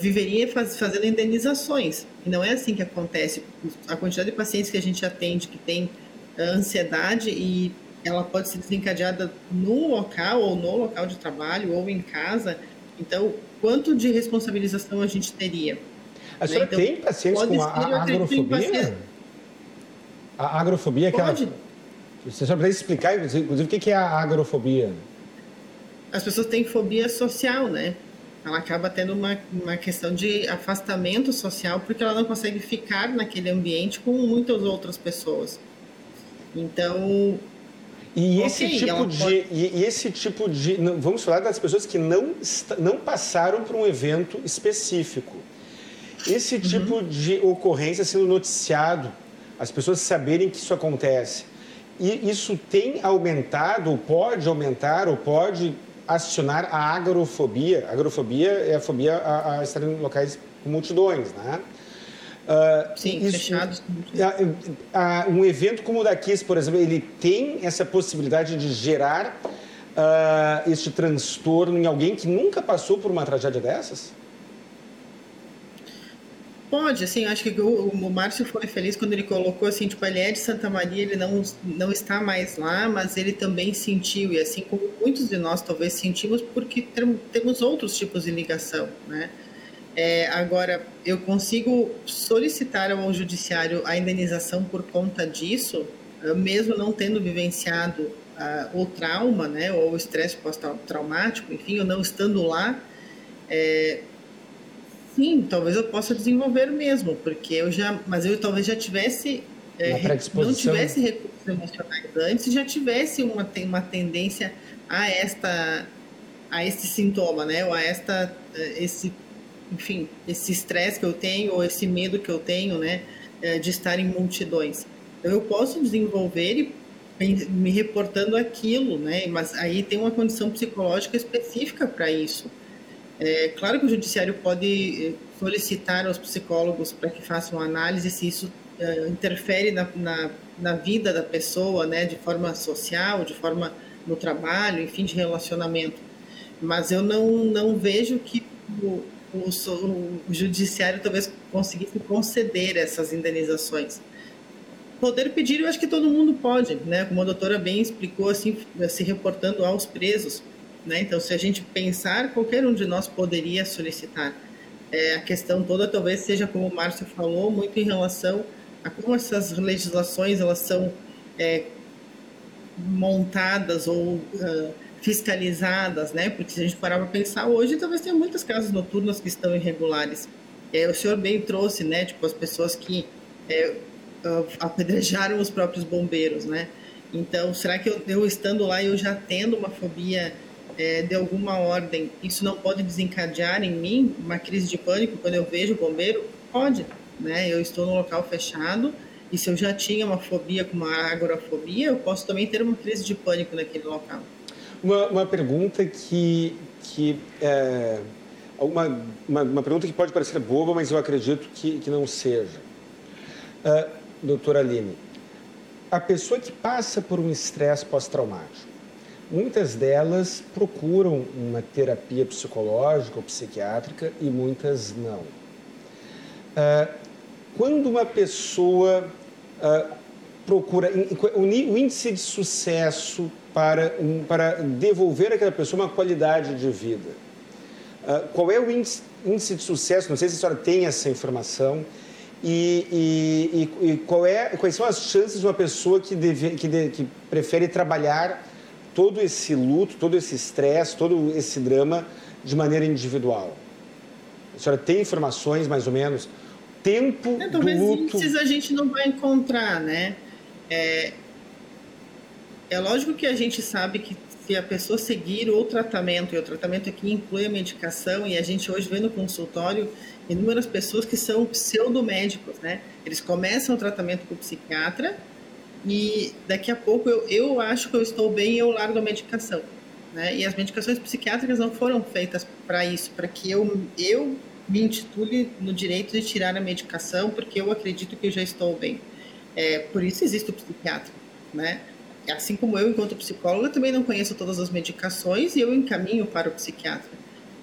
viveria faz, fazendo indenizações. E não é assim que acontece. A quantidade de pacientes que a gente atende que tem ansiedade e ela pode ser desencadeada no local ou no local de trabalho ou em casa. Então, quanto de responsabilização a gente teria? A senhora né? então, tem pacientes com a, a agrofobia? A agrofobia é aquela... Pode. Você só precisa explicar, inclusive, o que é a agrofobia? As pessoas têm fobia social, né? Ela acaba tendo uma, uma questão de afastamento social porque ela não consegue ficar naquele ambiente com muitas outras pessoas. Então, e esse okay, tipo de pode... e, esse tipo de vamos falar das pessoas que não não passaram por um evento específico. Esse uhum. tipo uhum. de ocorrência sendo noticiado, as pessoas saberem que isso acontece e isso tem aumentado, ou pode aumentar, ou pode acionar a agrofobia. A agrofobia é a fobia a, a estar em locais com multidões, né? Uh, Sim, isso, fechados. um evento como o da Kiss, por exemplo, ele tem essa possibilidade de gerar este transtorno em alguém que nunca passou por uma tragédia dessas? Pode, assim, acho que o, o Márcio foi feliz quando ele colocou assim, tipo, ele é de Santa Maria, ele não, não está mais lá, mas ele também sentiu, e assim como muitos de nós talvez sentimos, porque temos outros tipos de ligação, né? É, agora, eu consigo solicitar ao judiciário a indenização por conta disso, mesmo não tendo vivenciado uh, o trauma, né, ou o estresse pós-traumático, enfim, ou não estando lá, é, sim, talvez eu possa desenvolver mesmo, porque eu já, mas eu talvez já tivesse é, não tivesse recursos emocionais antes, já tivesse uma uma tendência a esta a esse sintoma, né, ou a esta é, esse enfim, esse estresse que eu tenho ou esse medo que eu tenho, né, é, de estar em multidões. Então, eu posso desenvolver e me reportando aquilo, né, mas aí tem uma condição psicológica específica para isso. É, claro que o judiciário pode eh, solicitar aos psicólogos para que façam análise se isso é, interfere na, na, na, vida da pessoa, né, de forma social, de forma no trabalho, enfim, de relacionamento. Mas eu não, não vejo que o, o, o judiciário talvez conseguisse conceder essas indenizações. Poder pedir, eu acho que todo mundo pode, né? Como a doutora bem explicou, assim, se reportando aos presos né? Então, se a gente pensar, qualquer um de nós poderia solicitar. É, a questão toda talvez seja, como o Márcio falou, muito em relação a como essas legislações elas são é, montadas ou uh, fiscalizadas, né? Porque se a gente parar para pensar, hoje talvez tenha muitas casas noturnas que estão irregulares. É, o senhor bem trouxe, né? Tipo, as pessoas que é, apedrejaram os próprios bombeiros, né? Então, será que eu, eu estando lá, eu já tendo uma fobia é, de alguma ordem, isso não pode desencadear em mim uma crise de pânico quando eu vejo o bombeiro? Pode, né? Eu estou no local fechado e se eu já tinha uma fobia como a agorafobia, eu posso também ter uma crise de pânico naquele local. Uma, uma pergunta que, que é, uma, uma, uma, pergunta que pode parecer boba, mas eu acredito que, que não seja. Uh, doutora Aline, a pessoa que passa por um estresse pós-traumático, Muitas delas procuram uma terapia psicológica ou psiquiátrica e muitas não. Ah, quando uma pessoa ah, procura o índice de sucesso para, para devolver àquela pessoa uma qualidade de vida, ah, qual é o índice, de sucesso? Não sei se a senhora tem essa informação. E, e, e qual é, quais são as chances de uma pessoa que, deve, que, de, que prefere trabalhar todo esse luto, todo esse estresse, todo esse drama de maneira individual? A senhora tem informações, mais ou menos? Tempo é, do luto... a gente não vai encontrar, né? É, é lógico que a gente sabe que se a pessoa seguir o tratamento, e o tratamento aqui inclui a medicação, e a gente hoje vê no consultório inúmeras pessoas que são pseudomédicos, né? Eles começam o tratamento com o psiquiatra e daqui a pouco eu, eu acho que eu estou bem e eu largo a medicação, né? E as medicações psiquiátricas não foram feitas para isso, para que eu, eu me intitule no direito de tirar a medicação, porque eu acredito que eu já estou bem. É, por isso existe o psiquiatra, né? assim como eu, enquanto psicóloga, também não conheço todas as medicações e eu encaminho para o psiquiatra.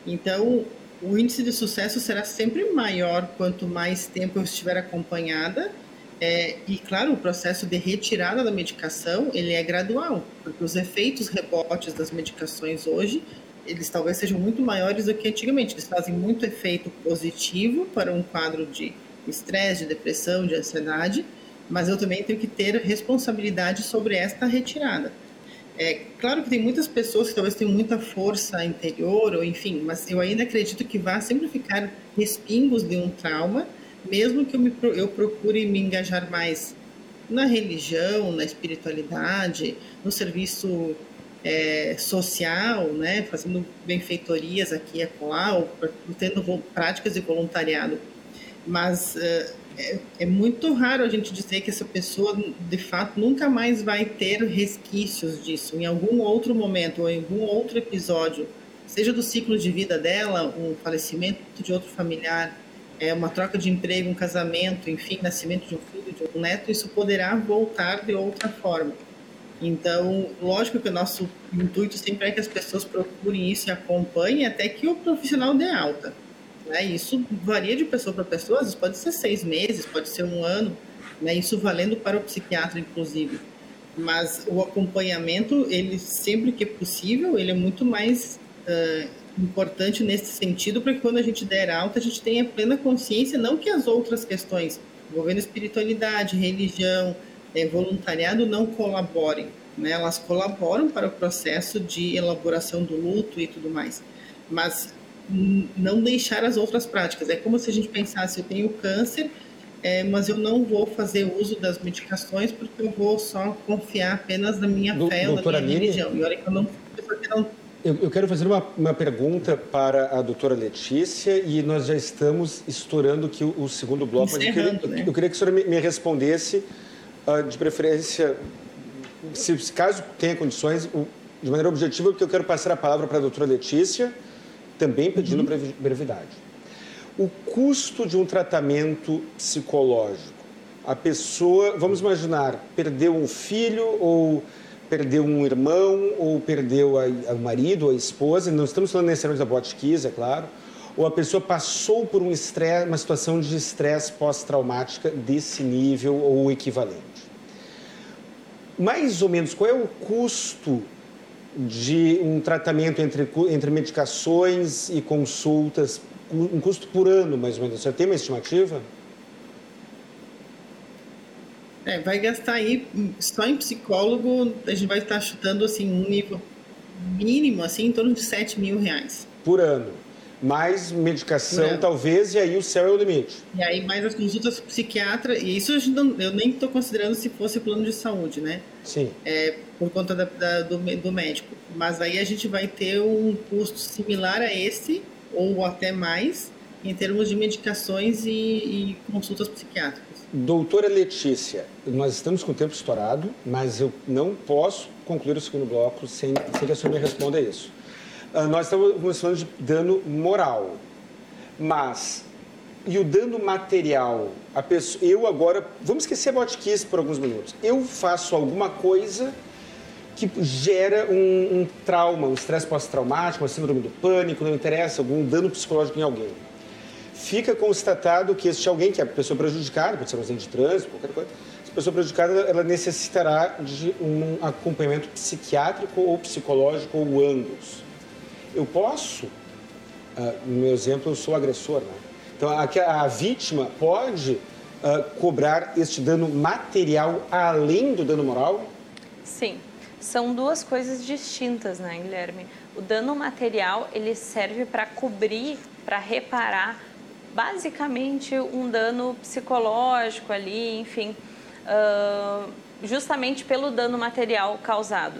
Então, o índice de sucesso será sempre maior quanto mais tempo eu estiver acompanhada. É, e, claro, o processo de retirada da medicação, ele é gradual, porque os efeitos rebotes das medicações hoje, eles talvez sejam muito maiores do que antigamente. Eles fazem muito efeito positivo para um quadro de estresse, de depressão, de ansiedade, mas eu também tenho que ter responsabilidade sobre esta retirada. É claro que tem muitas pessoas que talvez tenham muita força interior, ou enfim, mas eu ainda acredito que vai sempre ficar respingos de um trauma, mesmo que eu, me, eu procure me engajar mais na religião, na espiritualidade, no serviço é, social, né, fazendo benfeitorias aqui e acolá, ou tendo práticas de voluntariado. Mas uh, é, é, muito raro a gente dizer que essa pessoa, de fato, nunca mais vai ter resquícios disso. Em algum outro momento ou em algum outro episódio, seja do ciclo de vida dela, um falecimento de outro familiar, é uma troca de emprego, um casamento, enfim, nascimento de um filho, de um neto, isso poderá voltar de outra forma. Então, lógico que o nosso intuito sempre é que as pessoas procurem isso e acompanhem até que o profissional dê alta. Né? Isso varia de pessoa para pessoa, vezes pode ser seis meses, pode ser um ano, né? isso valendo para o psiquiatra, inclusive. Mas o acompanhamento, ele sempre que possível, ele é muito mais uh, importante nesse sentido, para que quando a gente der alta, a gente tenha plena consciência, não que as outras questões envolvendo espiritualidade, religião, é, voluntariado não colaborem, né? elas colaboram para o processo de elaboração do luto e tudo mais. Mas não deixar as outras práticas. É como se a gente pensasse, eu tenho câncer, é, mas eu não vou fazer uso das medicações porque eu vou só confiar apenas na minha Do, fé ou na minha religião. E olha que eu não... Eu, eu quero fazer uma, uma, pergunta para a doutora Letícia e nós já estamos estourando aqui o, o segundo bloco. eu, queria, né? eu, queria, que a senhora me, me respondesse, uh, de preferência, se, caso tenha condições, de maneira objetiva, porque eu quero passar a palavra para a doutora Letícia, também pedindo uhum. brevidade. O custo de um tratamento psicológico. A pessoa, vamos imaginar, perdeu um filho ou perdeu um irmão ou perdeu o marido a esposa, não estamos falando necessariamente da botkiss, é claro, ou a pessoa passou por um estresse, uma situação de estresse pós-traumática desse nível ou equivalente. Mais ou menos, qual é o custo de um tratamento entre, entre medicações e consultas, um custo por ano, mais ou menos. Você tem uma estimativa? É, vai gastar aí, só em psicólogo, a gente vai estar chutando assim, um nível mínimo, assim, em torno de 7 mil reais. Por ano mais medicação, é. talvez, e aí o céu é o limite. E aí mais as consultas psiquiatra, e isso eu nem estou considerando se fosse plano de saúde, né? Sim. É, por conta da, da, do, do médico. Mas aí a gente vai ter um custo similar a esse, ou até mais, em termos de medicações e, e consultas psiquiátricas. Doutora Letícia, nós estamos com o tempo estourado, mas eu não posso concluir o segundo bloco sem, sem que a senhora me responda isso. Ah, nós estamos falando de dano moral. Mas, e o dano material? A pessoa, eu agora, vamos esquecer botkiss por alguns minutos. Eu faço alguma coisa que gera um, um trauma, um estresse pós-traumático, uma síndrome do pânico, não interessa, algum dano psicológico em alguém. Fica constatado que existe alguém que é a pessoa prejudicada, pode ser um acidente de trânsito, qualquer coisa, essa pessoa prejudicada ela necessitará de um acompanhamento psiquiátrico ou psicológico ou ambos eu posso, uh, no meu exemplo, eu sou agressor, né? Então, a, a vítima pode uh, cobrar este dano material além do dano moral? Sim, são duas coisas distintas, né, Guilherme? O dano material ele serve para cobrir, para reparar, basicamente um dano psicológico ali, enfim, uh, justamente pelo dano material causado.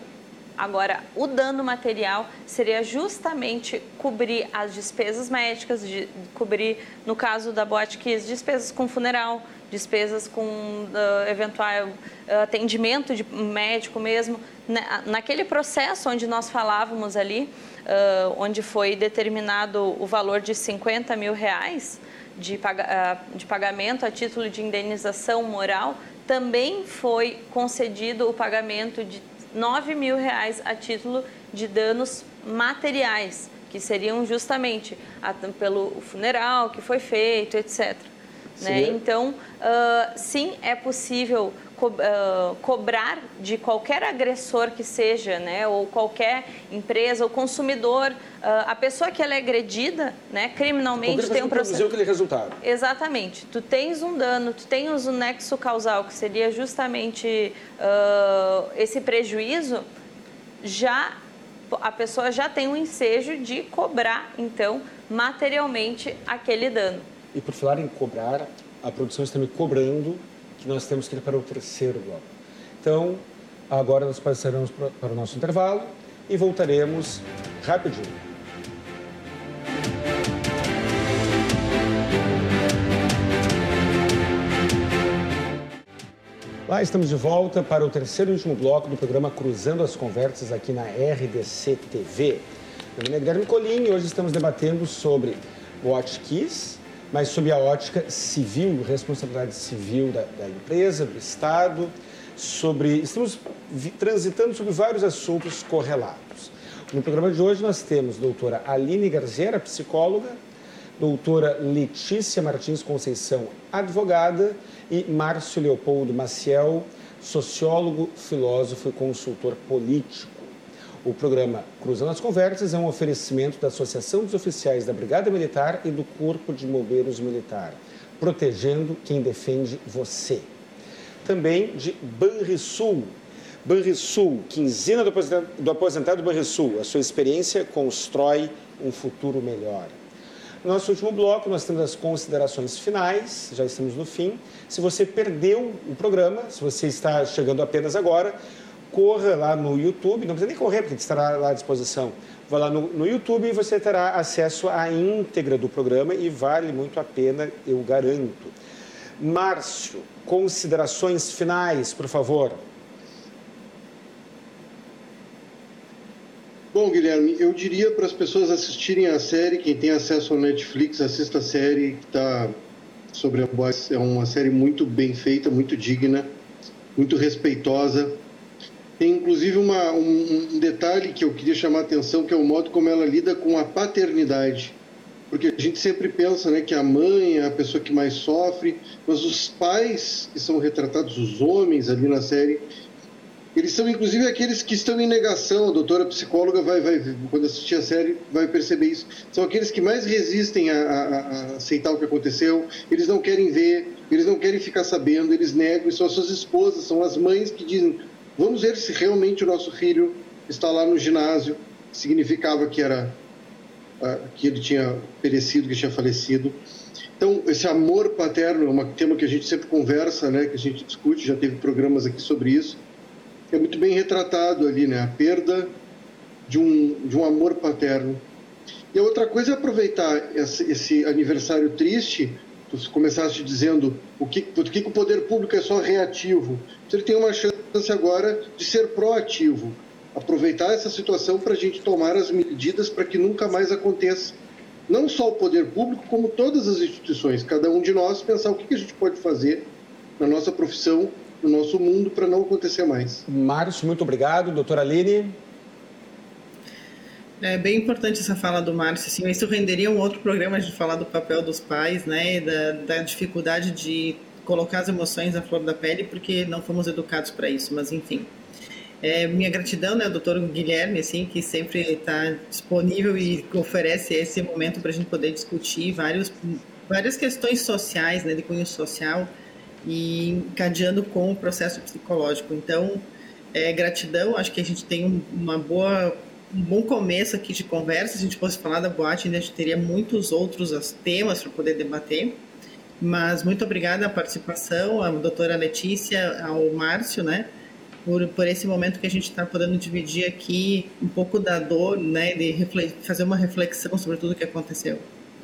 Agora, o dano material seria justamente cobrir as despesas médicas, de, cobrir, no caso da Boatkiss, despesas com funeral, despesas com uh, eventual uh, atendimento de médico mesmo. Na, naquele processo onde nós falávamos ali, uh, onde foi determinado o valor de 50 mil reais de, paga, de pagamento a título de indenização moral, também foi concedido o pagamento de 9 mil reais a título de danos materiais, que seriam justamente a, pelo funeral que foi feito, etc. Né? Então, uh, sim, é possível co uh, cobrar de qualquer agressor que seja, né? ou qualquer empresa ou consumidor, uh, a pessoa que ela é agredida né? criminalmente tem um processo... aquele resultado. Exatamente. Tu tens um dano, tu tens um nexo causal, que seria justamente esse prejuízo, já a pessoa já tem um ensejo de cobrar, então, materialmente aquele dano. E por falar em cobrar, a produção está me cobrando que nós temos que ir para o terceiro bloco. Então, agora nós passaremos para o nosso intervalo e voltaremos rapidinho. Lá estamos de volta para o terceiro e último bloco do programa Cruzando as Conversas aqui na RDC TV. Meu nome é Guilherme Colim e hoje estamos debatendo sobre Watch Keys, mas sob a ótica civil, responsabilidade civil da, da empresa, do Estado, sobre. Estamos transitando sobre vários assuntos correlatos. No programa de hoje nós temos a doutora Aline Garzeira, psicóloga, doutora Letícia Martins Conceição, advogada, e Márcio Leopoldo Maciel, sociólogo, filósofo e consultor político. O programa Cruzando as Conversas é um oferecimento da Associação dos Oficiais da Brigada Militar e do Corpo de Bombeiros Militar, protegendo quem defende você. Também de Banrisul. Banrisul, quinzena do aposentado, do aposentado Banrisul. A sua experiência constrói um futuro melhor. No nosso último bloco, nós temos as considerações finais, já estamos no fim. Se você perdeu o programa, se você está chegando apenas agora, corra lá no YouTube, não precisa nem correr, porque estará lá à disposição. Vá lá no, no YouTube e você terá acesso à íntegra do programa e vale muito a pena, eu garanto. Márcio, considerações finais, por favor. Bom, Guilherme, eu diria para as pessoas assistirem a série, quem tem acesso ao Netflix, assista a série que está sobre a. É uma série muito bem feita, muito digna, muito respeitosa tem inclusive uma, um, um detalhe que eu queria chamar a atenção, que é o modo como ela lida com a paternidade. Porque a gente sempre pensa né, que a mãe é a pessoa que mais sofre, mas os pais que são retratados, os homens ali na série, eles são inclusive aqueles que estão em negação. A doutora psicóloga vai, vai quando assistir a série, vai perceber isso. São aqueles que mais resistem a, a, a, aceitar o que aconteceu. Eles não querem ver, eles não querem ficar sabendo, eles negam. E são as suas esposas, são as mães que dizem: Vamos ver se realmente o nosso filho está lá no ginásio. Significava que era uh, que ele tinha perecido, que tinha falecido. Então, esse amor paterno é um tema que a gente sempre conversa, né, que a gente discute, já teve programas aqui sobre isso. É muito bem retratado ali, né, a perda de um, de um amor paterno. E a outra coisa é aproveitar esse, esse aniversário triste tu começaste dizendo o que, por que o poder público é só reativo. Então, ele tem uma chance agora de ser proativo, aproveitar essa situação para a gente tomar as medidas para que nunca mais aconteça. Não só o poder público, como todas as instituições, cada um de nós pensar o que a gente pode fazer na nossa profissão, no nosso mundo, para não acontecer mais. Márcio, muito obrigado. Doutora Aline. É bem importante essa fala do Márcio, assim, isso renderia um outro programa de falar do papel dos pais, né, da, da dificuldade de colocar as emoções à flor da pele, porque não fomos educados para isso, mas enfim. É, minha gratidão, né, doutor Guilherme, assim, que sempre está disponível e oferece esse momento para a gente poder discutir vários, várias questões sociais, né, de cunho social, e encadeando com o processo psicológico. Então, é, gratidão, acho que a gente tem uma boa, um bom começo aqui de conversa. Se a gente fosse falar da boate, ainda a gente teria muitos outros temas para poder debater. Mas muito obrigada a participação, a doutora Letícia, ao Márcio, né? Por, por esse momento que a gente está podendo dividir aqui um pouco da dor, né? De fazer uma reflexão sobre tudo o que aconteceu.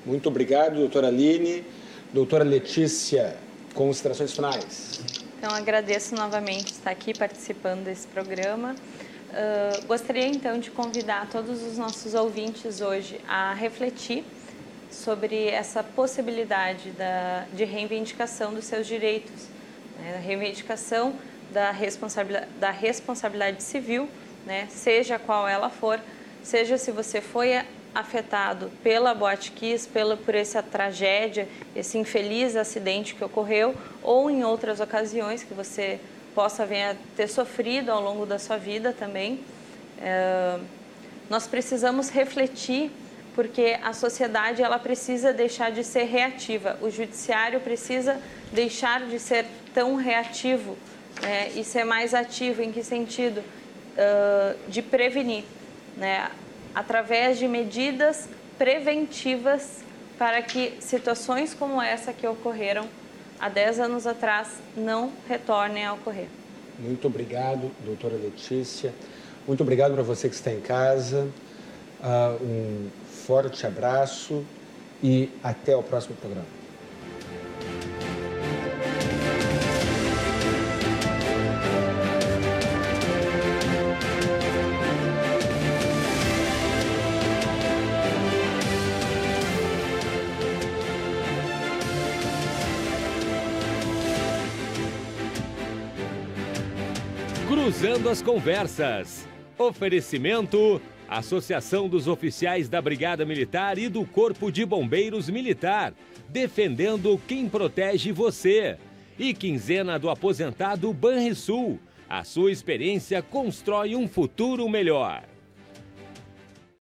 Muito obrigado, doutora Aline. Doutora Letícia, considerações finais. Então, agradeço novamente estar aqui participando desse programa. Uh, gostaria então de convidar todos os nossos ouvintes hoje a refletir sobre essa possibilidade da, de reivindicação dos seus direitos, né? a reivindicação da responsabilidade, da responsabilidade civil, né? seja qual ela for, seja se você foi afetado pela Boate Kiss, pela, por essa tragédia, esse infeliz acidente que ocorreu, ou em outras ocasiões que você possa vir a ter sofrido ao longo da sua vida também. É, nós precisamos refletir porque a sociedade ela precisa deixar de ser reativa, o judiciário precisa deixar de ser tão reativo né, e ser mais ativo. Em que sentido? Uh, de prevenir. Né? através de medidas preventivas para que situações como essa que ocorreram há 10 anos atrás não retornem a ocorrer. Muito obrigado, doutora Letícia. Muito obrigado para você que está em casa. Uh, um forte abraço e até o próximo programa. Cruzando as Conversas. Oferecimento: Associação dos Oficiais da Brigada Militar e do Corpo de Bombeiros Militar, defendendo quem protege você. E quinzena do aposentado Banrisul. A sua experiência constrói um futuro melhor.